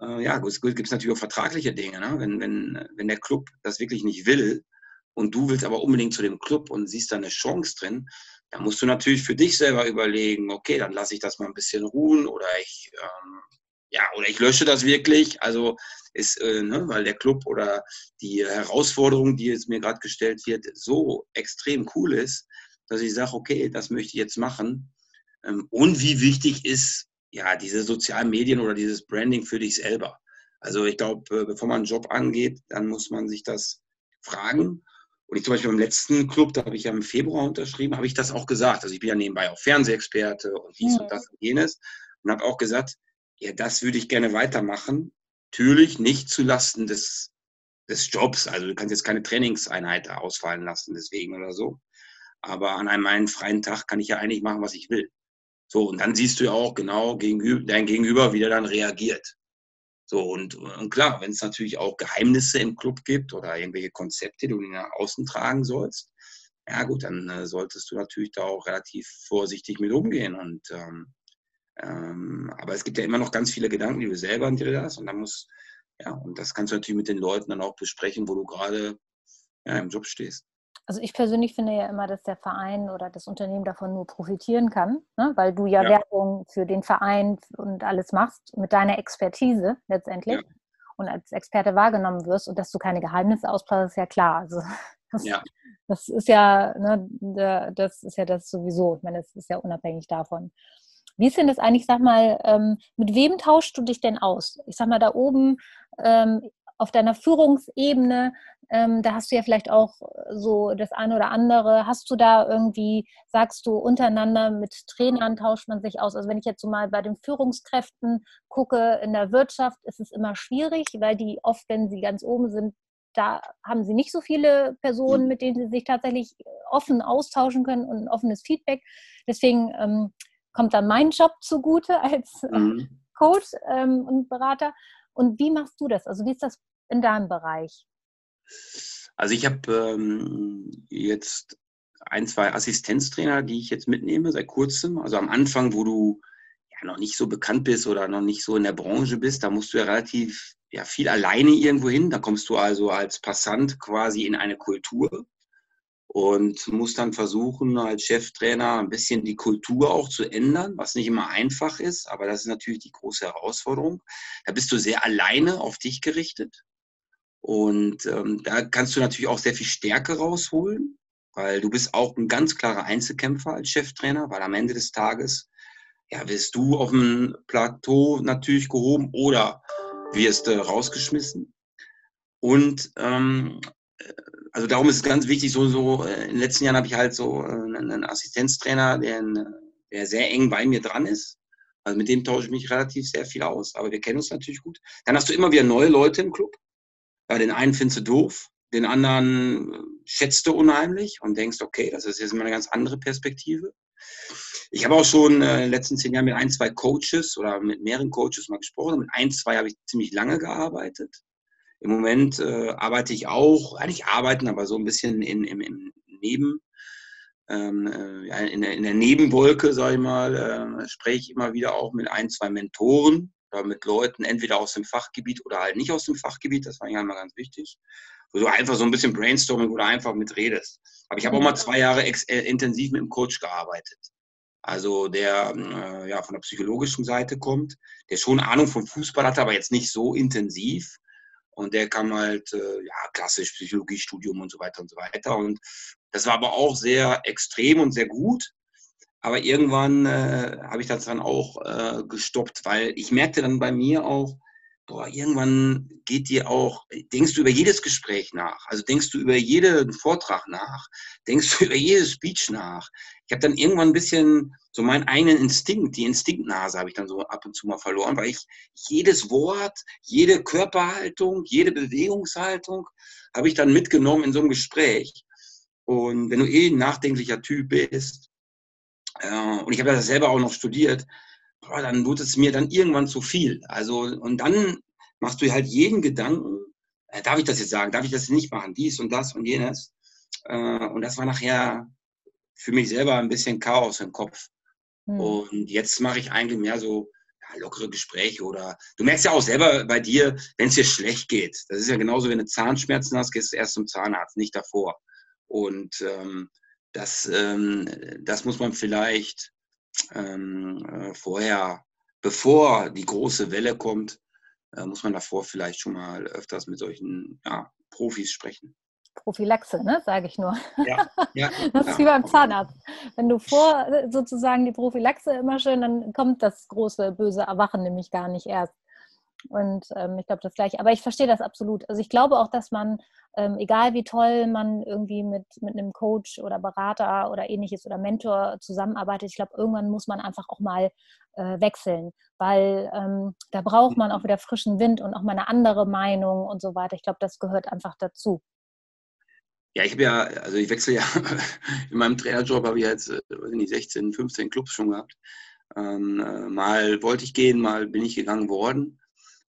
äh, ja, es gibt natürlich auch vertragliche Dinge. Ne? Wenn, wenn, wenn der Club das wirklich nicht will und du willst aber unbedingt zu dem Club und siehst da eine Chance drin, dann musst du natürlich für dich selber überlegen, okay, dann lasse ich das mal ein bisschen ruhen oder ich, ähm, ja, oder ich lösche das wirklich. Also ist, äh, ne, weil der Club oder die Herausforderung, die jetzt mir gerade gestellt wird, so extrem cool ist, dass ich sage, okay, das möchte ich jetzt machen. Ähm, und wie wichtig ist ja diese sozialen Medien oder dieses Branding für dich selber? Also ich glaube, äh, bevor man einen Job angeht, dann muss man sich das fragen. Und ich zum Beispiel beim letzten Club, da habe ich ja im Februar unterschrieben, habe ich das auch gesagt. Also ich bin ja nebenbei auch Fernsehexperte und dies ja. und das und jenes. Und habe auch gesagt, ja, das würde ich gerne weitermachen. Natürlich nicht zulasten des, des Jobs. Also du kannst jetzt keine Trainingseinheit ausfallen lassen deswegen oder so. Aber an einem einen freien Tag kann ich ja eigentlich machen, was ich will. So, und dann siehst du ja auch genau gegenüber, dein Gegenüber, wie der dann reagiert. So, und, und klar, wenn es natürlich auch Geheimnisse im Club gibt oder irgendwelche Konzepte, die du nach außen tragen sollst, ja gut, dann äh, solltest du natürlich da auch relativ vorsichtig mit umgehen. Und ähm, ähm, aber es gibt ja immer noch ganz viele Gedanken, die du selber an dir hast. Und dann muss, ja, und das kannst du natürlich mit den Leuten dann auch besprechen, wo du gerade ja, im Job stehst. Also ich persönlich finde ja immer, dass der Verein oder das Unternehmen davon nur profitieren kann, ne? weil du ja, ja, Werbung für den Verein und alles machst mit deiner Expertise letztendlich ja. und als Experte wahrgenommen wirst und dass du keine Geheimnisse ausplaudest, ist ja klar. Also das, ja. das ist ja, ne, das ist ja das sowieso. Ich meine, das ist ja unabhängig davon. Wie ist denn das eigentlich, sag mal, ähm, mit wem tauschst du dich denn aus? Ich sag mal, da oben ähm, auf deiner Führungsebene, ähm, da hast du ja vielleicht auch so das eine oder andere. Hast du da irgendwie, sagst du, untereinander mit Trainern tauscht man sich aus? Also wenn ich jetzt so mal bei den Führungskräften gucke, in der Wirtschaft ist es immer schwierig, weil die oft, wenn sie ganz oben sind, da haben sie nicht so viele Personen, mit denen sie sich tatsächlich offen austauschen können und ein offenes Feedback. Deswegen ähm, kommt dann mein Job zugute als äh, mhm. Coach ähm, und Berater. Und wie machst du das? Also wie ist das in deinem Bereich? Also ich habe ähm, jetzt ein, zwei Assistenztrainer, die ich jetzt mitnehme seit kurzem. Also am Anfang, wo du ja noch nicht so bekannt bist oder noch nicht so in der Branche bist, da musst du ja relativ ja, viel alleine irgendwo hin. Da kommst du also als Passant quasi in eine Kultur und muss dann versuchen, als Cheftrainer ein bisschen die Kultur auch zu ändern, was nicht immer einfach ist, aber das ist natürlich die große Herausforderung. Da bist du sehr alleine auf dich gerichtet und ähm, da kannst du natürlich auch sehr viel Stärke rausholen, weil du bist auch ein ganz klarer Einzelkämpfer als Cheftrainer, weil am Ende des Tages ja, wirst du auf dem Plateau natürlich gehoben oder wirst äh, rausgeschmissen. Und ähm, also darum ist es ganz wichtig, so, so äh, in den letzten Jahren habe ich halt so äh, einen Assistenztrainer, der, der sehr eng bei mir dran ist. Also mit dem tausche ich mich relativ sehr viel aus, aber wir kennen uns natürlich gut. Dann hast du immer wieder neue Leute im Club. Ja, den einen findest du doof, den anderen äh, schätzt du unheimlich und denkst, okay, das ist jetzt mal eine ganz andere Perspektive. Ich habe auch schon in den letzten zehn Jahren mit ein, zwei Coaches oder mit mehreren Coaches mal gesprochen. Mit ein, zwei habe ich ziemlich lange gearbeitet. Im Moment äh, arbeite ich auch, eigentlich arbeiten, aber so ein bisschen in, im, im Neben, ähm, äh, in, der, in der Nebenwolke, sage ich mal, äh, spreche ich immer wieder auch mit ein, zwei Mentoren oder mit Leuten entweder aus dem Fachgebiet oder halt nicht aus dem Fachgebiet. Das war ja immer ganz wichtig. Wo du einfach so ein bisschen Brainstorming oder einfach mit redest. Aber ich habe auch mal zwei Jahre äh, intensiv mit einem Coach gearbeitet. Also der äh, ja von der psychologischen Seite kommt, der schon Ahnung vom Fußball hatte, aber jetzt nicht so intensiv. Und der kam halt, äh, ja, klassisch Psychologiestudium und so weiter und so weiter. Und das war aber auch sehr extrem und sehr gut. Aber irgendwann äh, habe ich das dann auch äh, gestoppt, weil ich merkte dann bei mir auch, boah, irgendwann geht dir auch, denkst du über jedes Gespräch nach, also denkst du über jeden Vortrag nach, denkst du über jedes Speech nach. Ich habe dann irgendwann ein bisschen so meinen eigenen Instinkt, die Instinktnase habe ich dann so ab und zu mal verloren, weil ich jedes Wort, jede Körperhaltung, jede Bewegungshaltung habe ich dann mitgenommen in so einem Gespräch. Und wenn du eh ein nachdenklicher Typ bist, und ich habe das selber auch noch studiert, boah, dann wurde es mir dann irgendwann zu viel. Also, und dann machst du halt jeden Gedanken, äh, darf ich das jetzt sagen, darf ich das nicht machen, dies und das und jenes. Äh, und das war nachher für mich selber ein bisschen Chaos im Kopf. Mhm. Und jetzt mache ich eigentlich mehr so ja, lockere Gespräche oder du merkst ja auch selber bei dir, wenn es dir schlecht geht. Das ist ja genauso, wenn du Zahnschmerzen hast, gehst du erst zum Zahnarzt, nicht davor. Und ähm, das, ähm, das muss man vielleicht ähm, äh, vorher, bevor die große Welle kommt, äh, muss man davor vielleicht schon mal öfters mit solchen ja, Profis sprechen. Prophylaxe, ne, sage ich nur. Ja, ja, das ist wie beim Zahnarzt. Wenn du vor sozusagen die Prophylaxe immer schön, dann kommt das große böse Erwachen nämlich gar nicht erst. Und ähm, ich glaube das gleiche. Aber ich verstehe das absolut. Also ich glaube auch, dass man, ähm, egal wie toll man irgendwie mit, mit einem Coach oder Berater oder ähnliches oder Mentor zusammenarbeitet, ich glaube, irgendwann muss man einfach auch mal äh, wechseln, weil ähm, da braucht man auch mhm. wieder frischen Wind und auch mal eine andere Meinung und so weiter. Ich glaube, das gehört einfach dazu. Ja, ich habe ja, also ich wechsle ja, in meinem Trainerjob habe ich jetzt, äh, weiß nicht, 16, 15 Clubs schon gehabt. Ähm, äh, mal wollte ich gehen, mal bin ich gegangen worden.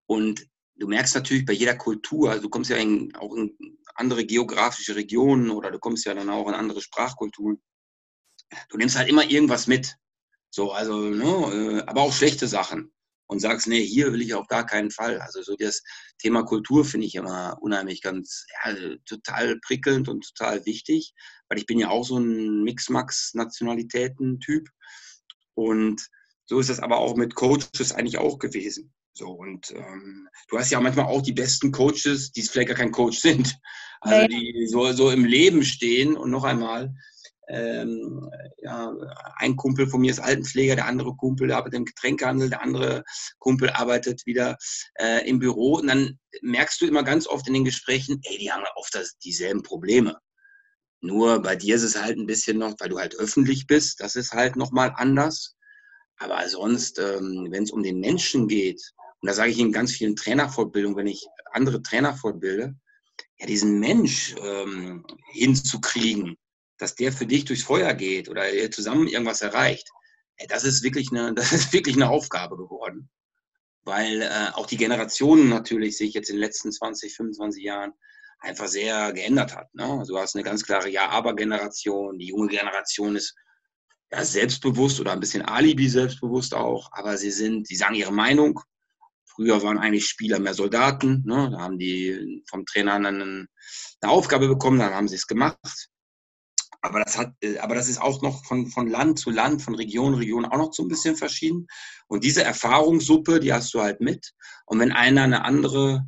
Und du merkst natürlich bei jeder Kultur, also du kommst ja in, auch in andere geografische Regionen oder du kommst ja dann auch in andere Sprachkulturen. Du nimmst halt immer irgendwas mit. So, also, ne, äh, aber auch schlechte Sachen. Und sagst, nee, hier will ich auf gar keinen Fall. Also so das Thema Kultur finde ich immer unheimlich ganz, ja, total prickelnd und total wichtig, weil ich bin ja auch so ein Mix-Max-Nationalitäten-Typ. Und so ist das aber auch mit Coaches eigentlich auch gewesen. So, und ähm, du hast ja manchmal auch die besten Coaches, die vielleicht gar kein Coach sind. Also die so, so im Leben stehen und noch einmal, ähm, ja, ein Kumpel von mir ist Altenpfleger, der andere Kumpel arbeitet im Getränkehandel, der andere Kumpel arbeitet wieder äh, im Büro. Und dann merkst du immer ganz oft in den Gesprächen, ey, die haben oft das, dieselben Probleme. Nur bei dir ist es halt ein bisschen noch, weil du halt öffentlich bist, das ist halt nochmal anders. Aber sonst, ähm, wenn es um den Menschen geht, und da sage ich in ganz vielen Trainerfortbildungen, wenn ich andere Trainer fortbilde, ja, diesen Mensch ähm, hinzukriegen, dass der für dich durchs Feuer geht oder ihr zusammen irgendwas erreicht, ja, das ist wirklich eine, das ist wirklich eine Aufgabe geworden. Weil äh, auch die Generationen natürlich sich jetzt in den letzten 20, 25 Jahren einfach sehr geändert hat. Ne? Also du hast eine ganz klare Ja-Aber-Generation, die junge Generation ist ja, selbstbewusst oder ein bisschen Alibi selbstbewusst auch, aber sie sind, sie sagen ihre Meinung, Früher waren eigentlich Spieler mehr Soldaten. Ne? Da haben die vom Trainer eine, eine Aufgabe bekommen, dann haben sie es gemacht. Aber das, hat, äh, aber das ist auch noch von, von Land zu Land, von Region zu Region auch noch so ein bisschen verschieden. Und diese Erfahrungssuppe, die hast du halt mit. Und wenn einer eine andere,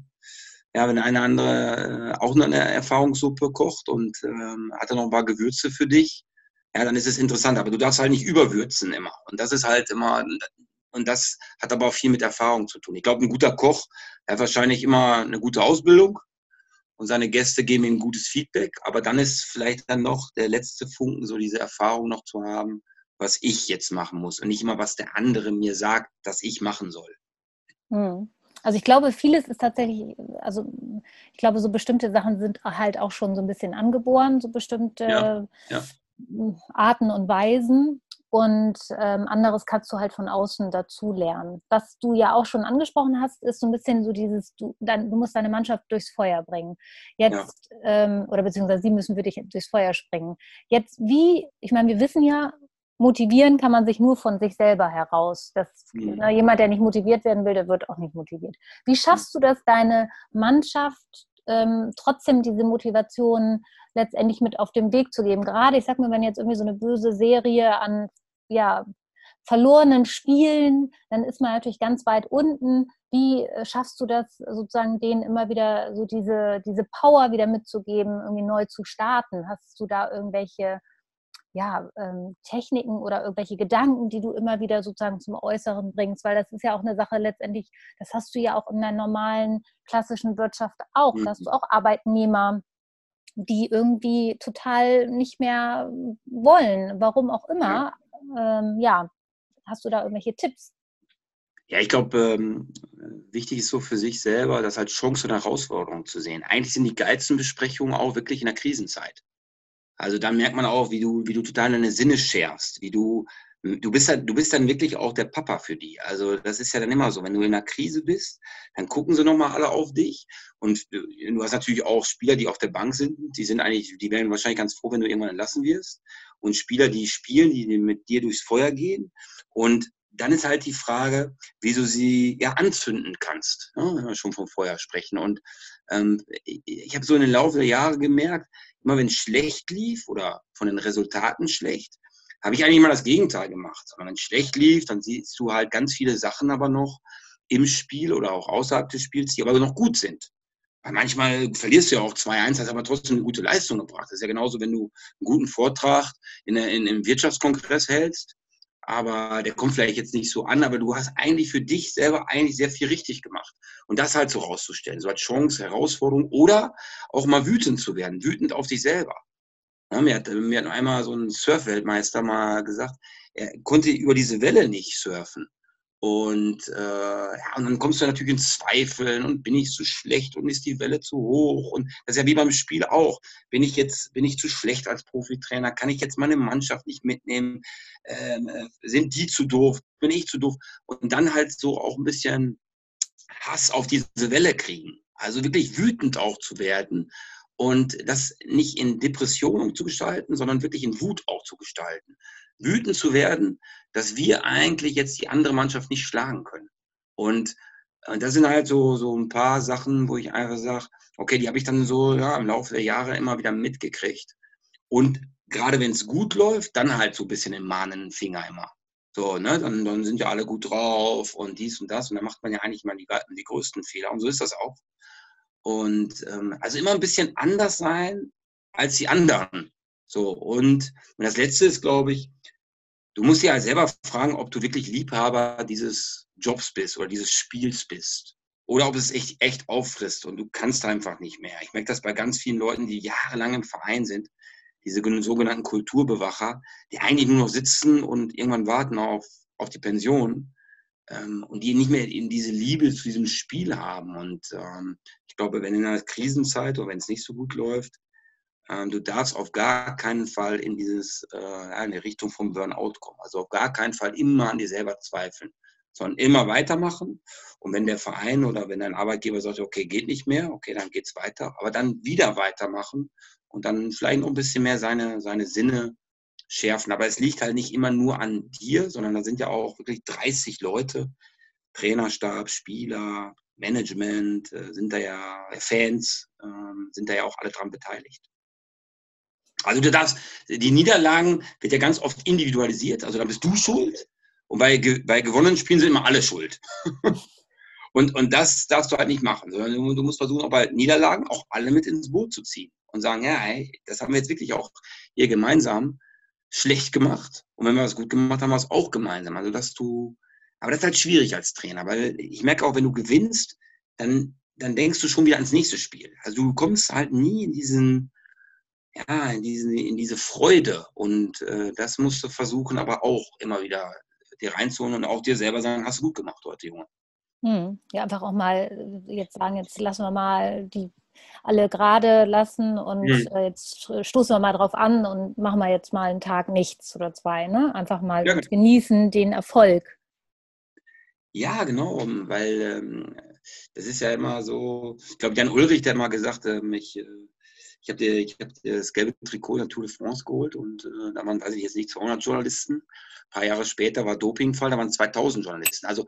ja, wenn eine andere äh, auch eine Erfahrungssuppe kocht und ähm, hat er noch ein paar Gewürze für dich, ja, dann ist es interessant. Aber du darfst halt nicht überwürzen immer. Und das ist halt immer, und das hat aber auch viel mit Erfahrung zu tun. Ich glaube, ein guter Koch hat wahrscheinlich immer eine gute Ausbildung und seine Gäste geben ihm gutes Feedback. Aber dann ist vielleicht dann noch der letzte Funken, so diese Erfahrung noch zu haben, was ich jetzt machen muss und nicht immer, was der andere mir sagt, dass ich machen soll. Hm. Also ich glaube, vieles ist tatsächlich, also ich glaube, so bestimmte Sachen sind halt auch schon so ein bisschen angeboren, so bestimmte ja, ja. Arten und Weisen und ähm, anderes kannst du halt von außen dazu lernen. Was du ja auch schon angesprochen hast, ist so ein bisschen so dieses, du, dann, du musst deine Mannschaft durchs Feuer bringen. Jetzt, ja. ähm, oder beziehungsweise sie müssen für dich durchs Feuer springen. Jetzt, wie, ich meine, wir wissen ja, motivieren kann man sich nur von sich selber heraus. Das, mhm. ne, jemand, der nicht motiviert werden will, der wird auch nicht motiviert. Wie schaffst du das, deine Mannschaft ähm, trotzdem diese Motivation letztendlich mit auf den Weg zu geben? Gerade, ich sag mal, wenn jetzt irgendwie so eine böse Serie an ja, verlorenen Spielen, dann ist man natürlich ganz weit unten. Wie äh, schaffst du das sozusagen, denen immer wieder so diese, diese Power wieder mitzugeben, irgendwie neu zu starten? Hast du da irgendwelche ja, ähm, Techniken oder irgendwelche Gedanken, die du immer wieder sozusagen zum Äußeren bringst? Weil das ist ja auch eine Sache letztendlich, das hast du ja auch in der normalen klassischen Wirtschaft auch. Mhm. Da hast du auch Arbeitnehmer, die irgendwie total nicht mehr wollen, warum auch immer, ähm, ja, hast du da irgendwelche Tipps? Ja, ich glaube, ähm, wichtig ist so für sich selber, das als Chance und Herausforderung zu sehen. Eigentlich sind die geilsten Besprechungen auch wirklich in der Krisenzeit. Also dann merkt man auch, wie du, wie du total deine Sinne schärfst, wie du du bist, dann, du bist dann wirklich auch der Papa für die. Also das ist ja dann immer so, wenn du in einer Krise bist, dann gucken sie nochmal alle auf dich. Und du hast natürlich auch Spieler, die auf der Bank sind, die sind eigentlich, die werden wahrscheinlich ganz froh, wenn du irgendwann entlassen wirst. Und Spieler, die spielen, die mit dir durchs Feuer gehen. Und dann ist halt die Frage, wie du sie ja anzünden kannst, ne, wenn wir schon vom Feuer sprechen. Und ähm, ich habe so in den Laufe der Jahre gemerkt, immer wenn es schlecht lief oder von den Resultaten schlecht, habe ich eigentlich immer das Gegenteil gemacht. wenn es schlecht lief, dann siehst du halt ganz viele Sachen aber noch im Spiel oder auch außerhalb des Spiels, die aber noch gut sind. Weil manchmal verlierst du ja auch 2-1, hast aber trotzdem eine gute Leistung gebracht. Das ist ja genauso, wenn du einen guten Vortrag in, der, in, im Wirtschaftskongress hältst, aber der kommt vielleicht jetzt nicht so an, aber du hast eigentlich für dich selber eigentlich sehr viel richtig gemacht. Und das halt so rauszustellen, so als Chance, Herausforderung oder auch mal wütend zu werden, wütend auf dich selber. Ja, mir, hat, mir hat einmal so ein Surfweltmeister mal gesagt, er konnte über diese Welle nicht surfen. Und, äh, ja, und dann kommst du natürlich in Zweifeln und bin ich zu schlecht und ist die Welle zu hoch? Und das ist ja wie beim Spiel auch. Bin ich jetzt, bin ich zu schlecht als Profitrainer? Kann ich jetzt meine Mannschaft nicht mitnehmen? Ähm, äh, sind die zu doof? Bin ich zu doof? Und dann halt so auch ein bisschen Hass auf diese Welle kriegen. Also wirklich wütend auch zu werden und das nicht in Depression zu gestalten, sondern wirklich in Wut auch zu gestalten. Wütend zu werden, dass wir eigentlich jetzt die andere Mannschaft nicht schlagen können. Und äh, das sind halt so, so ein paar Sachen, wo ich einfach sage, okay, die habe ich dann so ja, im Laufe der Jahre immer wieder mitgekriegt. Und gerade wenn es gut läuft, dann halt so ein bisschen im mahnenden Finger immer. So, ne, dann, dann sind ja alle gut drauf und dies und das. Und dann macht man ja eigentlich mal die, die größten Fehler. Und so ist das auch. Und ähm, also immer ein bisschen anders sein als die anderen. So, und, und das Letzte ist, glaube ich, du musst dir halt selber fragen, ob du wirklich Liebhaber dieses Jobs bist oder dieses Spiels bist. Oder ob es echt, echt auffrisst und du kannst einfach nicht mehr. Ich merke das bei ganz vielen Leuten, die jahrelang im Verein sind, diese sogenannten Kulturbewacher, die eigentlich nur noch sitzen und irgendwann warten auf, auf die Pension ähm, und die nicht mehr in diese Liebe zu diesem Spiel haben. Und ähm, ich glaube, wenn in einer Krisenzeit oder wenn es nicht so gut läuft, ähm, du darfst auf gar keinen Fall in dieses äh, in die Richtung vom Burnout kommen. Also auf gar keinen Fall immer an dir selber zweifeln, sondern immer weitermachen. Und wenn der Verein oder wenn dein Arbeitgeber sagt, okay, geht nicht mehr, okay, dann geht's weiter, aber dann wieder weitermachen und dann vielleicht noch ein bisschen mehr seine, seine Sinne schärfen. Aber es liegt halt nicht immer nur an dir, sondern da sind ja auch wirklich 30 Leute, Trainerstab, Spieler, Management, äh, sind da ja Fans, äh, sind da ja auch alle dran beteiligt. Also du darfst, die Niederlagen wird ja ganz oft individualisiert, also da bist du schuld und bei, bei gewonnenen Spielen sind immer alle schuld. und, und das darfst du halt nicht machen, sondern du, du musst versuchen, auch bei Niederlagen auch alle mit ins Boot zu ziehen und sagen, ja, hey, das haben wir jetzt wirklich auch hier gemeinsam schlecht gemacht. Und wenn wir was gut gemacht haben, war es auch gemeinsam. Also dass du, aber das ist halt schwierig als Trainer, weil ich merke auch, wenn du gewinnst, dann, dann denkst du schon wieder ans nächste Spiel. Also du kommst halt nie in diesen, ja, in, diesen, in diese Freude. Und äh, das musst du versuchen, aber auch immer wieder dir reinzuholen und auch dir selber sagen, hast du gut gemacht heute, Junge. Hm, ja, einfach auch mal äh, jetzt sagen, jetzt lassen wir mal die alle gerade lassen und äh, jetzt stoßen wir mal drauf an und machen wir jetzt mal einen Tag nichts oder zwei. Ne? Einfach mal ja, genau. genießen den Erfolg. Ja, genau, weil ähm, das ist ja immer so, ich glaube, Jan Ulrich, der hat mal gesagt, ähm, ich, äh, ich habe ich hab das gelbe Trikot der Tour de France geholt und äh, da waren, weiß ich jetzt nicht, 200 Journalisten. Ein paar Jahre später war Dopingfall, da waren 2000 Journalisten. Also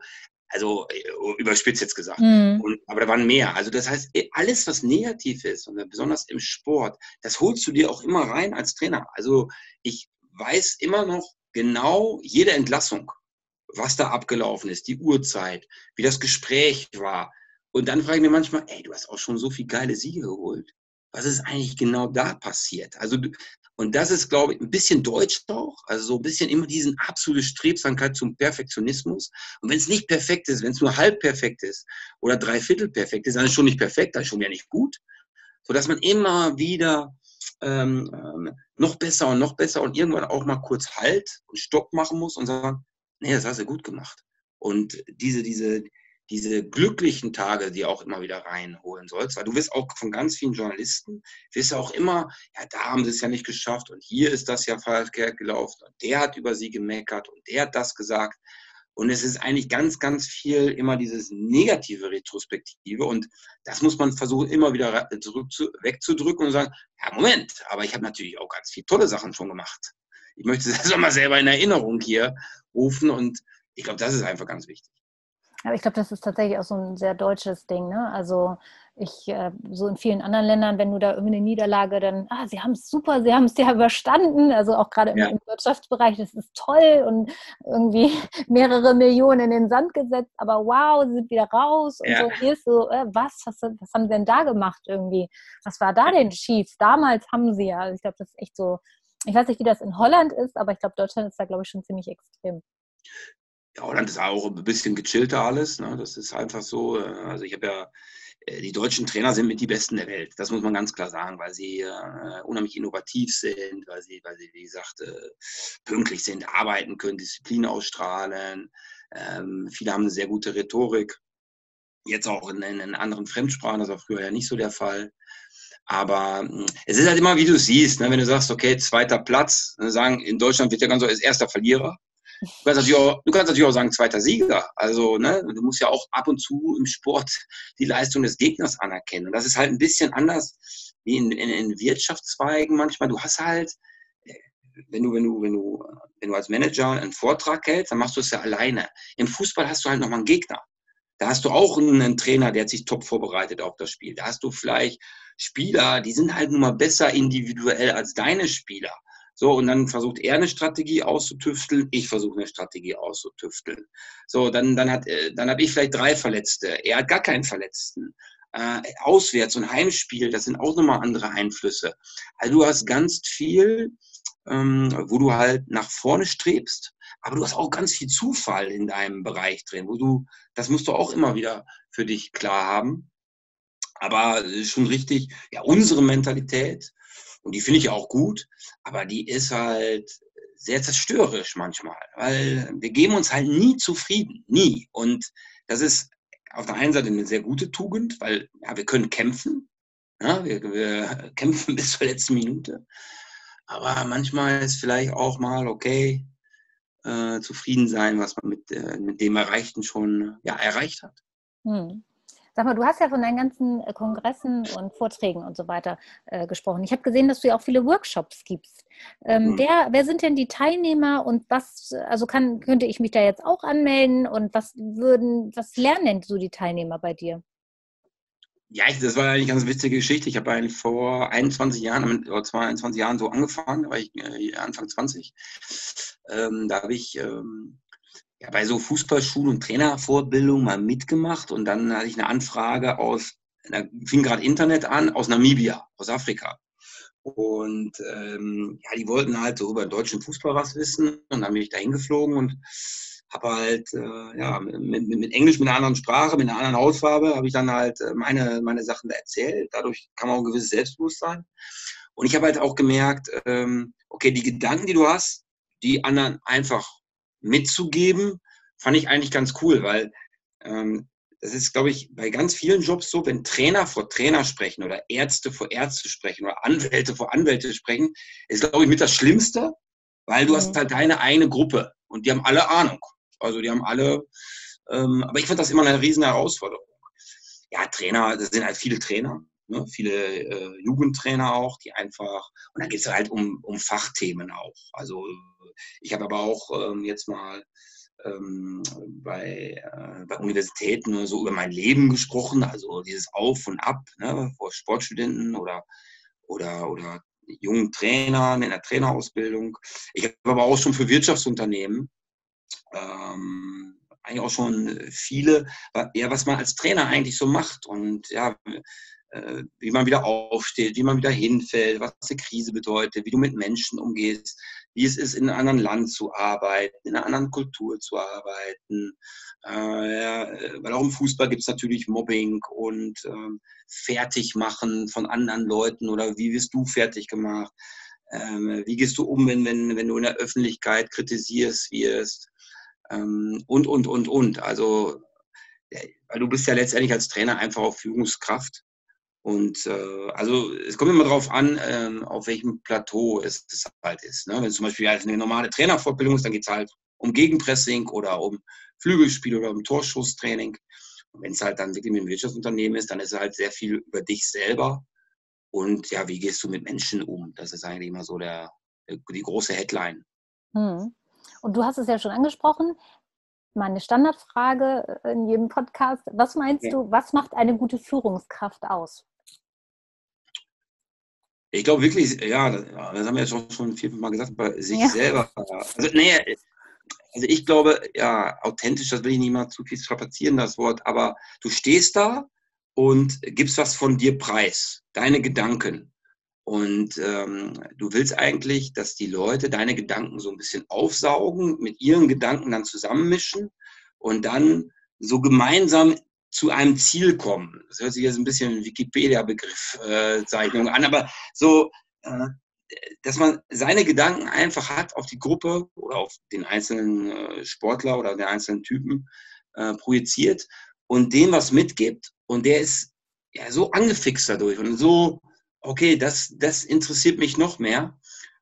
also äh, überspitzt jetzt gesagt. Mhm. Und, aber da waren mehr. Also das heißt, alles, was negativ ist, und besonders im Sport, das holst du dir auch immer rein als Trainer. Also ich weiß immer noch genau jede Entlassung, was da abgelaufen ist, die Uhrzeit, wie das Gespräch war. Und dann frage ich mir manchmal, ey, du hast auch schon so viel geile Siege geholt. Was ist eigentlich genau da passiert? Also und das ist, glaube ich, ein bisschen deutsch auch. Also so ein bisschen immer diesen absolute Strebsamkeit zum Perfektionismus. Und wenn es nicht perfekt ist, wenn es nur halb perfekt ist oder dreiviertel perfekt ist, dann ist es schon nicht perfekt, dann ist schon wieder nicht gut. So dass man immer wieder ähm, ähm, noch besser und noch besser und irgendwann auch mal kurz Halt und Stopp machen muss und sagen, nee, das hast du gut gemacht. Und diese, diese, diese glücklichen Tage, die auch immer wieder reinholen sollst, weil du wirst auch von ganz vielen Journalisten, wirst auch immer, ja, da haben sie es ja nicht geschafft und hier ist das ja verkehrt gelaufen und der hat über sie gemeckert und der hat das gesagt. Und es ist eigentlich ganz, ganz viel immer dieses negative Retrospektive. Und das muss man versuchen, immer wieder zurück zu, wegzudrücken und sagen, ja, Moment, aber ich habe natürlich auch ganz viele tolle Sachen schon gemacht. Ich möchte das auch mal selber in Erinnerung hier rufen. Und ich glaube, das ist einfach ganz wichtig. Aber ich glaube, das ist tatsächlich auch so ein sehr deutsches Ding. Ne? Also ich, äh, so in vielen anderen Ländern, wenn du da irgendwie eine Niederlage, dann, ah, sie haben es super, sie haben es ja überstanden. Also auch gerade im, ja. im, Wirtschaftsbereich, das ist toll und irgendwie mehrere Millionen in den Sand gesetzt, aber wow, sie sind wieder raus und ja. so. Hier ist so, äh, was, was, was haben sie denn da gemacht irgendwie? Was war da denn schief? Damals haben sie ja, also ich glaube, das ist echt so, ich weiß nicht, wie das in Holland ist, aber ich glaube, Deutschland ist da, glaube ich, schon ziemlich extrem. Ja, Holland ist auch ein bisschen gechillter alles. Ne? Das ist einfach so. Äh, also ich habe ja, äh, die deutschen Trainer sind mit die Besten der Welt. Das muss man ganz klar sagen, weil sie äh, unheimlich innovativ sind, weil sie, weil sie, wie gesagt, äh, pünktlich sind, arbeiten können, Disziplin ausstrahlen. Ähm, viele haben eine sehr gute Rhetorik. Jetzt auch in, in anderen Fremdsprachen, das war früher ja nicht so der Fall. Aber hm, es ist halt immer, wie du siehst, ne? wenn du sagst, okay, zweiter Platz, ne? sagen, in Deutschland wird ja ganz so als erster Verlierer. Du kannst, natürlich auch, du kannst natürlich auch sagen, zweiter Sieger. Also, ne, du musst ja auch ab und zu im Sport die Leistung des Gegners anerkennen. Und das ist halt ein bisschen anders wie in, in, in Wirtschaftszweigen manchmal. Du hast halt, äh, wenn du, wenn du, wenn du, wenn du als Manager einen Vortrag hältst, dann machst du es ja alleine. Im Fußball hast du halt nochmal einen Gegner. Da hast du auch einen, Trainer, der hat sich top vorbereitet auf das Spiel. Da hast du vielleicht Spieler, die sind halt nun mal besser individuell als deine Spieler. So, und dann versucht er eine Strategie auszutüfteln, ich versuche eine Strategie auszutüfteln. So, dann, dann, hat, äh, dann habe ich vielleicht drei Verletzte, er hat gar keinen Verletzten. Äh, auswärts und Heimspiel, das sind auch nochmal andere Einflüsse. Also du hast ganz viel, ähm, wo du halt nach vorne strebst, aber du hast auch ganz viel Zufall in deinem Bereich drin, wo du, das musst du auch immer wieder für dich klar haben. Aber schon richtig, ja, unsere Mentalität, und die finde ich auch gut, aber die ist halt sehr zerstörerisch manchmal, weil wir geben uns halt nie zufrieden, nie. Und das ist auf der einen Seite eine sehr gute Tugend, weil ja, wir können kämpfen, ja, wir, wir kämpfen bis zur letzten Minute. Aber manchmal ist vielleicht auch mal okay, äh, zufrieden sein, was man mit, äh, mit dem Erreichten schon ja, erreicht hat. Hm. Sag mal, du hast ja von deinen ganzen äh, Kongressen und Vorträgen und so weiter äh, gesprochen. Ich habe gesehen, dass du ja auch viele Workshops gibst. Ähm, mhm. wer, wer sind denn die Teilnehmer und was, also kann, könnte ich mich da jetzt auch anmelden und was würden, was lernen denn so die Teilnehmer bei dir? Ja, das war eigentlich eine ganz witzige Geschichte. Ich habe eigentlich vor 21 Jahren, oder 22 Jahren so angefangen, da war ich äh, Anfang 20. Ähm, da habe ich ähm, ja, bei so Fußballschulen und Trainervorbildung mal mitgemacht und dann hatte ich eine Anfrage aus, da fing gerade Internet an, aus Namibia, aus Afrika. Und ähm, ja, die wollten halt so über deutschen Fußball was wissen und dann bin ich da hingeflogen und habe halt äh, ja, mit, mit, Englisch, mit einer anderen Sprache, mit einer anderen Hautfarbe, habe ich dann halt äh, meine, meine Sachen erzählt. Dadurch kam auch ein gewisses Selbstbewusstsein. Und ich habe halt auch gemerkt, ähm, okay, die Gedanken, die du hast, die anderen einfach mitzugeben, fand ich eigentlich ganz cool, weil ähm, das ist, glaube ich, bei ganz vielen Jobs so, wenn Trainer vor Trainer sprechen oder Ärzte vor Ärzte sprechen oder Anwälte vor Anwälte sprechen, ist, glaube ich, mit das Schlimmste, weil du mhm. hast halt deine eine Gruppe und die haben alle Ahnung. Also die haben alle, ähm, aber ich fand das immer eine riesen Herausforderung. Ja, Trainer, das sind halt viele Trainer, ne? viele äh, Jugendtrainer auch, die einfach, und dann geht es halt um, um Fachthemen auch. Also ich habe aber auch ähm, jetzt mal ähm, bei, äh, bei Universitäten so über mein Leben gesprochen, also dieses Auf und Ab ne, vor Sportstudenten oder, oder, oder jungen Trainern in der Trainerausbildung. Ich habe aber auch schon für Wirtschaftsunternehmen ähm, eigentlich auch schon viele, ja, was man als Trainer eigentlich so macht und ja, wie man wieder aufsteht, wie man wieder hinfällt, was eine Krise bedeutet, wie du mit Menschen umgehst, wie es ist, in einem anderen Land zu arbeiten, in einer anderen Kultur zu arbeiten. Äh, ja, weil auch im Fußball gibt es natürlich Mobbing und ähm, Fertigmachen von anderen Leuten oder wie wirst du fertig gemacht? Ähm, wie gehst du um, wenn, wenn, wenn du in der Öffentlichkeit kritisierst wirst? Ähm, und, und, und, und. Also weil du bist ja letztendlich als Trainer einfach auf Führungskraft. Und äh, also es kommt immer darauf an, ähm, auf welchem Plateau es, es halt ist. Ne? Wenn es zum Beispiel halt eine normale Trainerfortbildung ist, dann geht es halt um Gegenpressing oder um Flügelspiel oder um Torschusstraining. Und wenn es halt dann wirklich mit einem Wirtschaftsunternehmen ist, dann ist es halt sehr viel über dich selber. Und ja, wie gehst du mit Menschen um? Das ist eigentlich immer so der, die große Headline. Hm. Und du hast es ja schon angesprochen, meine Standardfrage äh, in jedem Podcast. Was meinst ja. du, was macht eine gute Führungskraft aus? Ich glaube wirklich, ja, das, haben wir jetzt schon vier, fünf Mal gesagt, bei sich ja. selber. Also, nee, also ich glaube, ja, authentisch, das will ich nicht mal zu viel strapazieren, das Wort, aber du stehst da und gibst was von dir preis, deine Gedanken. Und ähm, du willst eigentlich, dass die Leute deine Gedanken so ein bisschen aufsaugen, mit ihren Gedanken dann zusammenmischen und dann so gemeinsam zu einem Ziel kommen. Das hört sich jetzt ein bisschen Wikipedia-Begriff-Zeichnung äh, an, aber so, äh, dass man seine Gedanken einfach hat auf die Gruppe oder auf den einzelnen äh, Sportler oder den einzelnen Typen äh, projiziert und dem was mitgibt und der ist ja so angefixt dadurch und so okay, das, das interessiert mich noch mehr.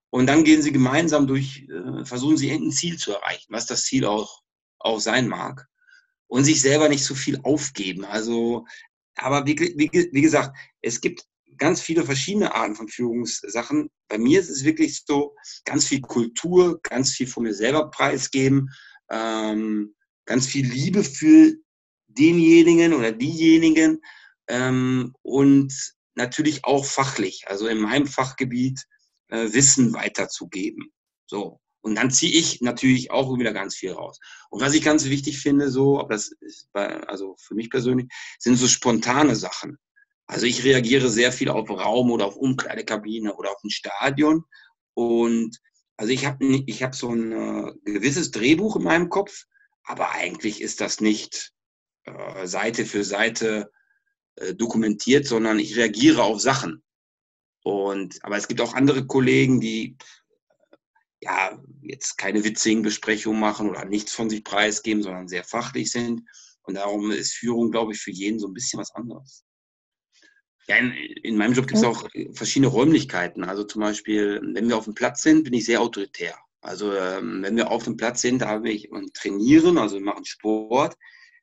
Und dann gehen sie gemeinsam durch, äh, versuchen sie ein Ziel zu erreichen, was das Ziel auch, auch sein mag. Und sich selber nicht so viel aufgeben. Also, aber wie, wie, wie gesagt, es gibt ganz viele verschiedene Arten von Führungssachen. Bei mir ist es wirklich so, ganz viel Kultur, ganz viel von mir selber preisgeben, ähm, ganz viel Liebe für denjenigen oder diejenigen ähm, und natürlich auch fachlich, also in meinem Fachgebiet äh, Wissen weiterzugeben. So. Und dann ziehe ich natürlich auch wieder ganz viel raus. Und was ich ganz wichtig finde, so, aber das ist bei, also für mich persönlich, sind so spontane Sachen. Also ich reagiere sehr viel auf Raum oder auf Umkleidekabine oder auf ein Stadion. Und also ich habe ich hab so ein äh, gewisses Drehbuch in meinem Kopf, aber eigentlich ist das nicht äh, Seite für Seite äh, dokumentiert, sondern ich reagiere auf Sachen. Und, aber es gibt auch andere Kollegen, die ja jetzt keine witzigen Besprechungen machen oder nichts von sich preisgeben, sondern sehr fachlich sind. Und darum ist Führung, glaube ich, für jeden so ein bisschen was anderes. Ja, in, in meinem Job gibt es auch verschiedene Räumlichkeiten. Also zum Beispiel, wenn wir auf dem Platz sind, bin ich sehr autoritär. Also ähm, wenn wir auf dem Platz sind, da habe ich und trainieren, also wir machen Sport,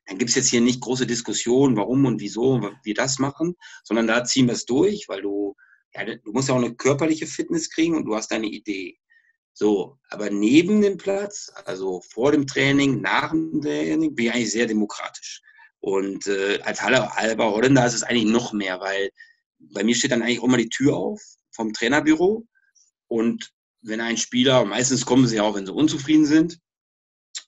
dann gibt es jetzt hier nicht große Diskussionen, warum und wieso wir das machen, sondern da ziehen wir es durch, weil du, ja, du musst ja auch eine körperliche Fitness kriegen und du hast deine Idee. So, aber neben dem Platz, also vor dem Training, nach dem Training, bin ich eigentlich sehr demokratisch. Und äh, als halber Holländer ist es eigentlich noch mehr, weil bei mir steht dann eigentlich auch immer die Tür auf vom Trainerbüro. Und wenn ein Spieler, meistens kommen sie auch, wenn sie unzufrieden sind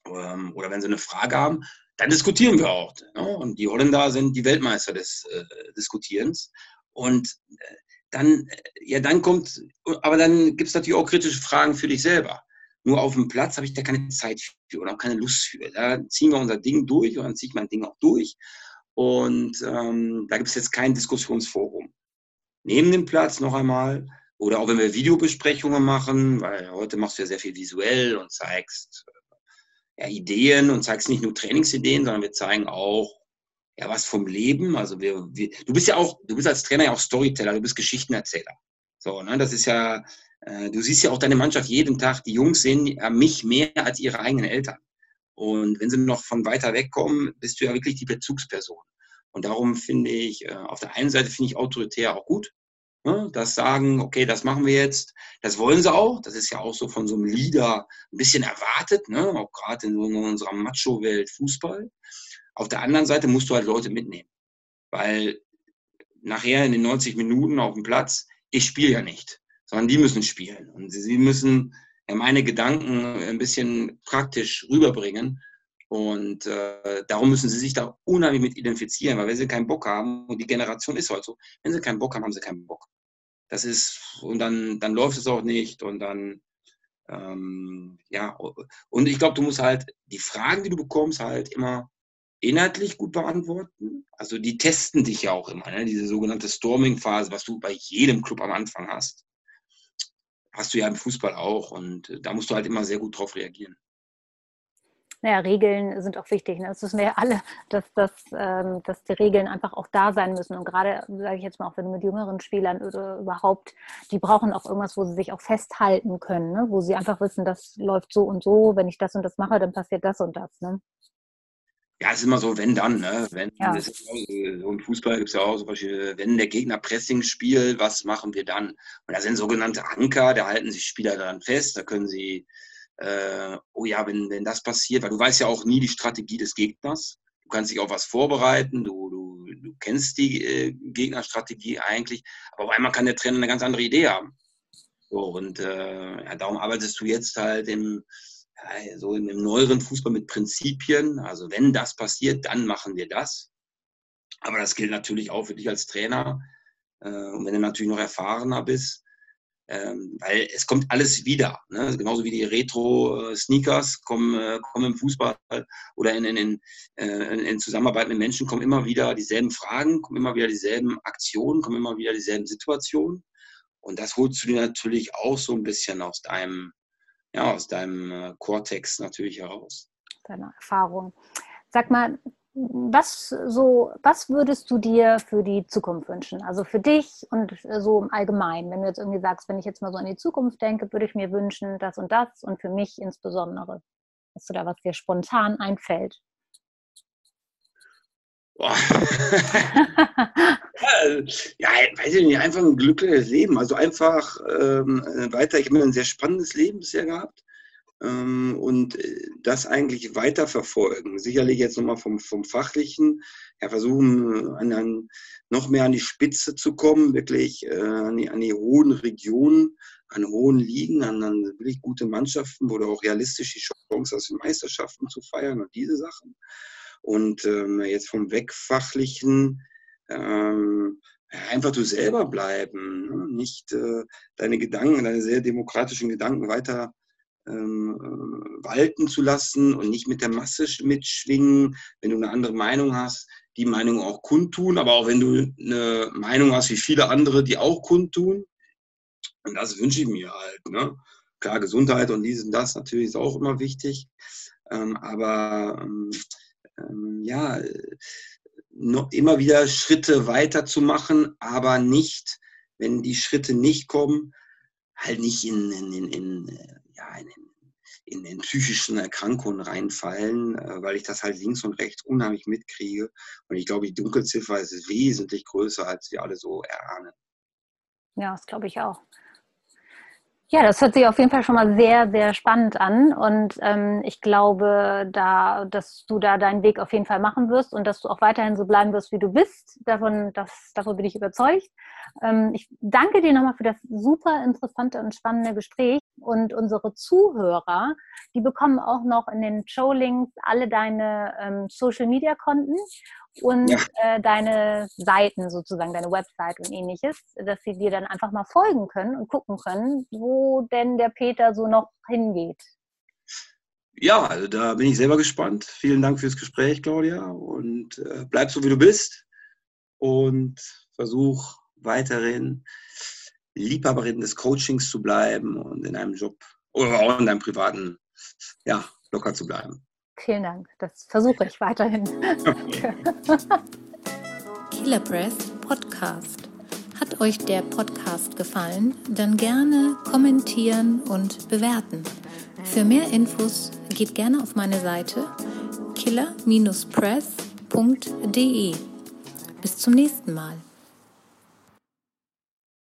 ähm, oder wenn sie eine Frage haben, dann diskutieren wir auch. Ne? Und die Holländer sind die Weltmeister des äh, Diskutierens. Und äh, dann, äh, ja, dann kommt, aber dann gibt es natürlich auch kritische Fragen für dich selber. Nur auf dem Platz habe ich da keine Zeit für oder auch keine Lust für. Da ziehen wir unser Ding durch und dann ziehe ich mein Ding auch durch. Und ähm, da gibt es jetzt kein Diskussionsforum. Neben dem Platz noch einmal, oder auch wenn wir Videobesprechungen machen, weil heute machst du ja sehr viel visuell und zeigst ja, Ideen und zeigst nicht nur Trainingsideen, sondern wir zeigen auch ja, was vom Leben. Also wir, wir, du bist ja auch, du bist als Trainer ja auch Storyteller, du bist Geschichtenerzähler. So, ne, das ist ja, äh, du siehst ja auch deine Mannschaft jeden Tag, die Jungs sehen ja mich mehr als ihre eigenen Eltern. Und wenn sie noch von weiter weg kommen, bist du ja wirklich die Bezugsperson. Und darum finde ich, äh, auf der einen Seite finde ich autoritär auch gut, Ne, das sagen, okay, das machen wir jetzt, das wollen sie auch. Das ist ja auch so von so einem Leader ein bisschen erwartet, ne? auch gerade in, in unserer Macho-Welt Fußball. Auf der anderen Seite musst du halt Leute mitnehmen, weil nachher in den 90 Minuten auf dem Platz, ich spiele ja nicht, sondern die müssen spielen. Und sie müssen ja meine Gedanken ein bisschen praktisch rüberbringen. Und äh, darum müssen sie sich da unheimlich mit identifizieren, weil wenn sie keinen Bock haben, und die Generation ist heute so, wenn sie keinen Bock haben, haben sie keinen Bock. Das ist, und dann, dann läuft es auch nicht und dann, ähm, ja, und ich glaube, du musst halt die Fragen, die du bekommst, halt immer inhaltlich gut beantworten. Also die testen dich ja auch immer, ne? diese sogenannte Storming-Phase, was du bei jedem Club am Anfang hast. Hast du ja im Fußball auch und da musst du halt immer sehr gut drauf reagieren. naja, Regeln sind auch wichtig. Ne? Das wissen wir ja alle, dass, dass, ähm, dass die Regeln einfach auch da sein müssen. Und gerade, sage ich jetzt mal, auch wenn du mit jüngeren Spielern oder überhaupt, die brauchen auch irgendwas, wo sie sich auch festhalten können, ne? wo sie einfach wissen, das läuft so und so, wenn ich das und das mache, dann passiert das und das. Ne? Ja, es ist immer so, wenn dann, ne? Wenn, ja. das ist so im Fußball gibt es ja auch so Beispiel, wenn der Gegner Pressing spielt, was machen wir dann? Und da sind sogenannte Anker, da halten sich Spieler daran fest, da können sie äh, oh ja, wenn, wenn das passiert, weil du weißt ja auch nie die Strategie des Gegners. Du kannst dich auf was vorbereiten, du, du, du kennst die äh, Gegnerstrategie eigentlich, aber auf einmal kann der Trainer eine ganz andere Idee haben. So, und äh, ja, darum arbeitest du jetzt halt im, so im neueren Fußball mit Prinzipien. Also wenn das passiert, dann machen wir das. Aber das gilt natürlich auch für dich als Trainer. Äh, und wenn du natürlich noch erfahrener bist, ähm, weil es kommt alles wieder. Ne? Genauso wie die Retro-Sneakers kommen, äh, kommen im Fußball oder in, in, in, äh, in, Zusammenarbeit mit Menschen kommen immer wieder dieselben Fragen, kommen immer wieder dieselben Aktionen, kommen immer wieder dieselben Situationen. Und das holst du dir natürlich auch so ein bisschen aus deinem, ja, aus deinem äh, Cortex natürlich heraus. Deine Erfahrung. Sag mal, was so, was würdest du dir für die Zukunft wünschen? Also für dich und so im Allgemeinen, wenn du jetzt irgendwie sagst, wenn ich jetzt mal so an die Zukunft denke, würde ich mir wünschen, das und das und für mich insbesondere. Hast du da was dir spontan einfällt? ja, weiß ich nicht, einfach ein glückliches Leben. Also einfach ähm, weiter, ich habe ein sehr spannendes Leben bisher gehabt ähm, und äh, das eigentlich weiter verfolgen. Sicherlich jetzt nochmal vom, vom Fachlichen ja, versuchen, an, an, noch mehr an die Spitze zu kommen, wirklich äh, an, die, an die hohen Regionen, an hohen Ligen, an, an wirklich gute Mannschaften, wo du auch realistisch die Chance hast, Meisterschaften zu feiern und diese Sachen. Und ähm, jetzt vom Wegfachlichen ähm, einfach du selber bleiben, ne? nicht äh, deine Gedanken, deine sehr demokratischen Gedanken weiter ähm, äh, walten zu lassen und nicht mit der Masse mitschwingen. Wenn du eine andere Meinung hast, die Meinung auch kundtun, aber auch wenn du eine Meinung hast wie viele andere, die auch kundtun. Und das wünsche ich mir halt. Ne? Klar, Gesundheit und dies und das natürlich ist auch immer wichtig. Ähm, aber ähm, ähm, ja, noch immer wieder Schritte weiterzumachen, aber nicht, wenn die Schritte nicht kommen, halt nicht in, in, in, in ja, in, in, in psychischen Erkrankungen reinfallen, äh, weil ich das halt links und rechts unheimlich mitkriege. Und ich glaube, die Dunkelziffer ist wesentlich größer, als wir alle so erahnen. Ja, das glaube ich auch. Ja, das hört sich auf jeden Fall schon mal sehr, sehr spannend an. Und ähm, ich glaube, da, dass du da deinen Weg auf jeden Fall machen wirst und dass du auch weiterhin so bleiben wirst, wie du bist. Davon, das, davon bin ich überzeugt. Ähm, ich danke dir nochmal für das super interessante und spannende Gespräch. Und unsere Zuhörer, die bekommen auch noch in den Showlinks alle deine ähm, Social-Media-Konten und ja. äh, deine Seiten sozusagen, deine Website und ähnliches, dass sie dir dann einfach mal folgen können und gucken können, wo denn der Peter so noch hingeht. Ja, also da bin ich selber gespannt. Vielen Dank fürs Gespräch, Claudia. Und äh, bleib so, wie du bist. Und versuch weiterhin Liebhaberin des Coachings zu bleiben und in einem Job oder auch in deinem privaten, ja, locker zu bleiben. Vielen Dank. Das versuche ich weiterhin. Killer Breath Podcast. Hat euch der Podcast gefallen? Dann gerne kommentieren und bewerten. Für mehr Infos geht gerne auf meine Seite killer-press.de. Bis zum nächsten Mal.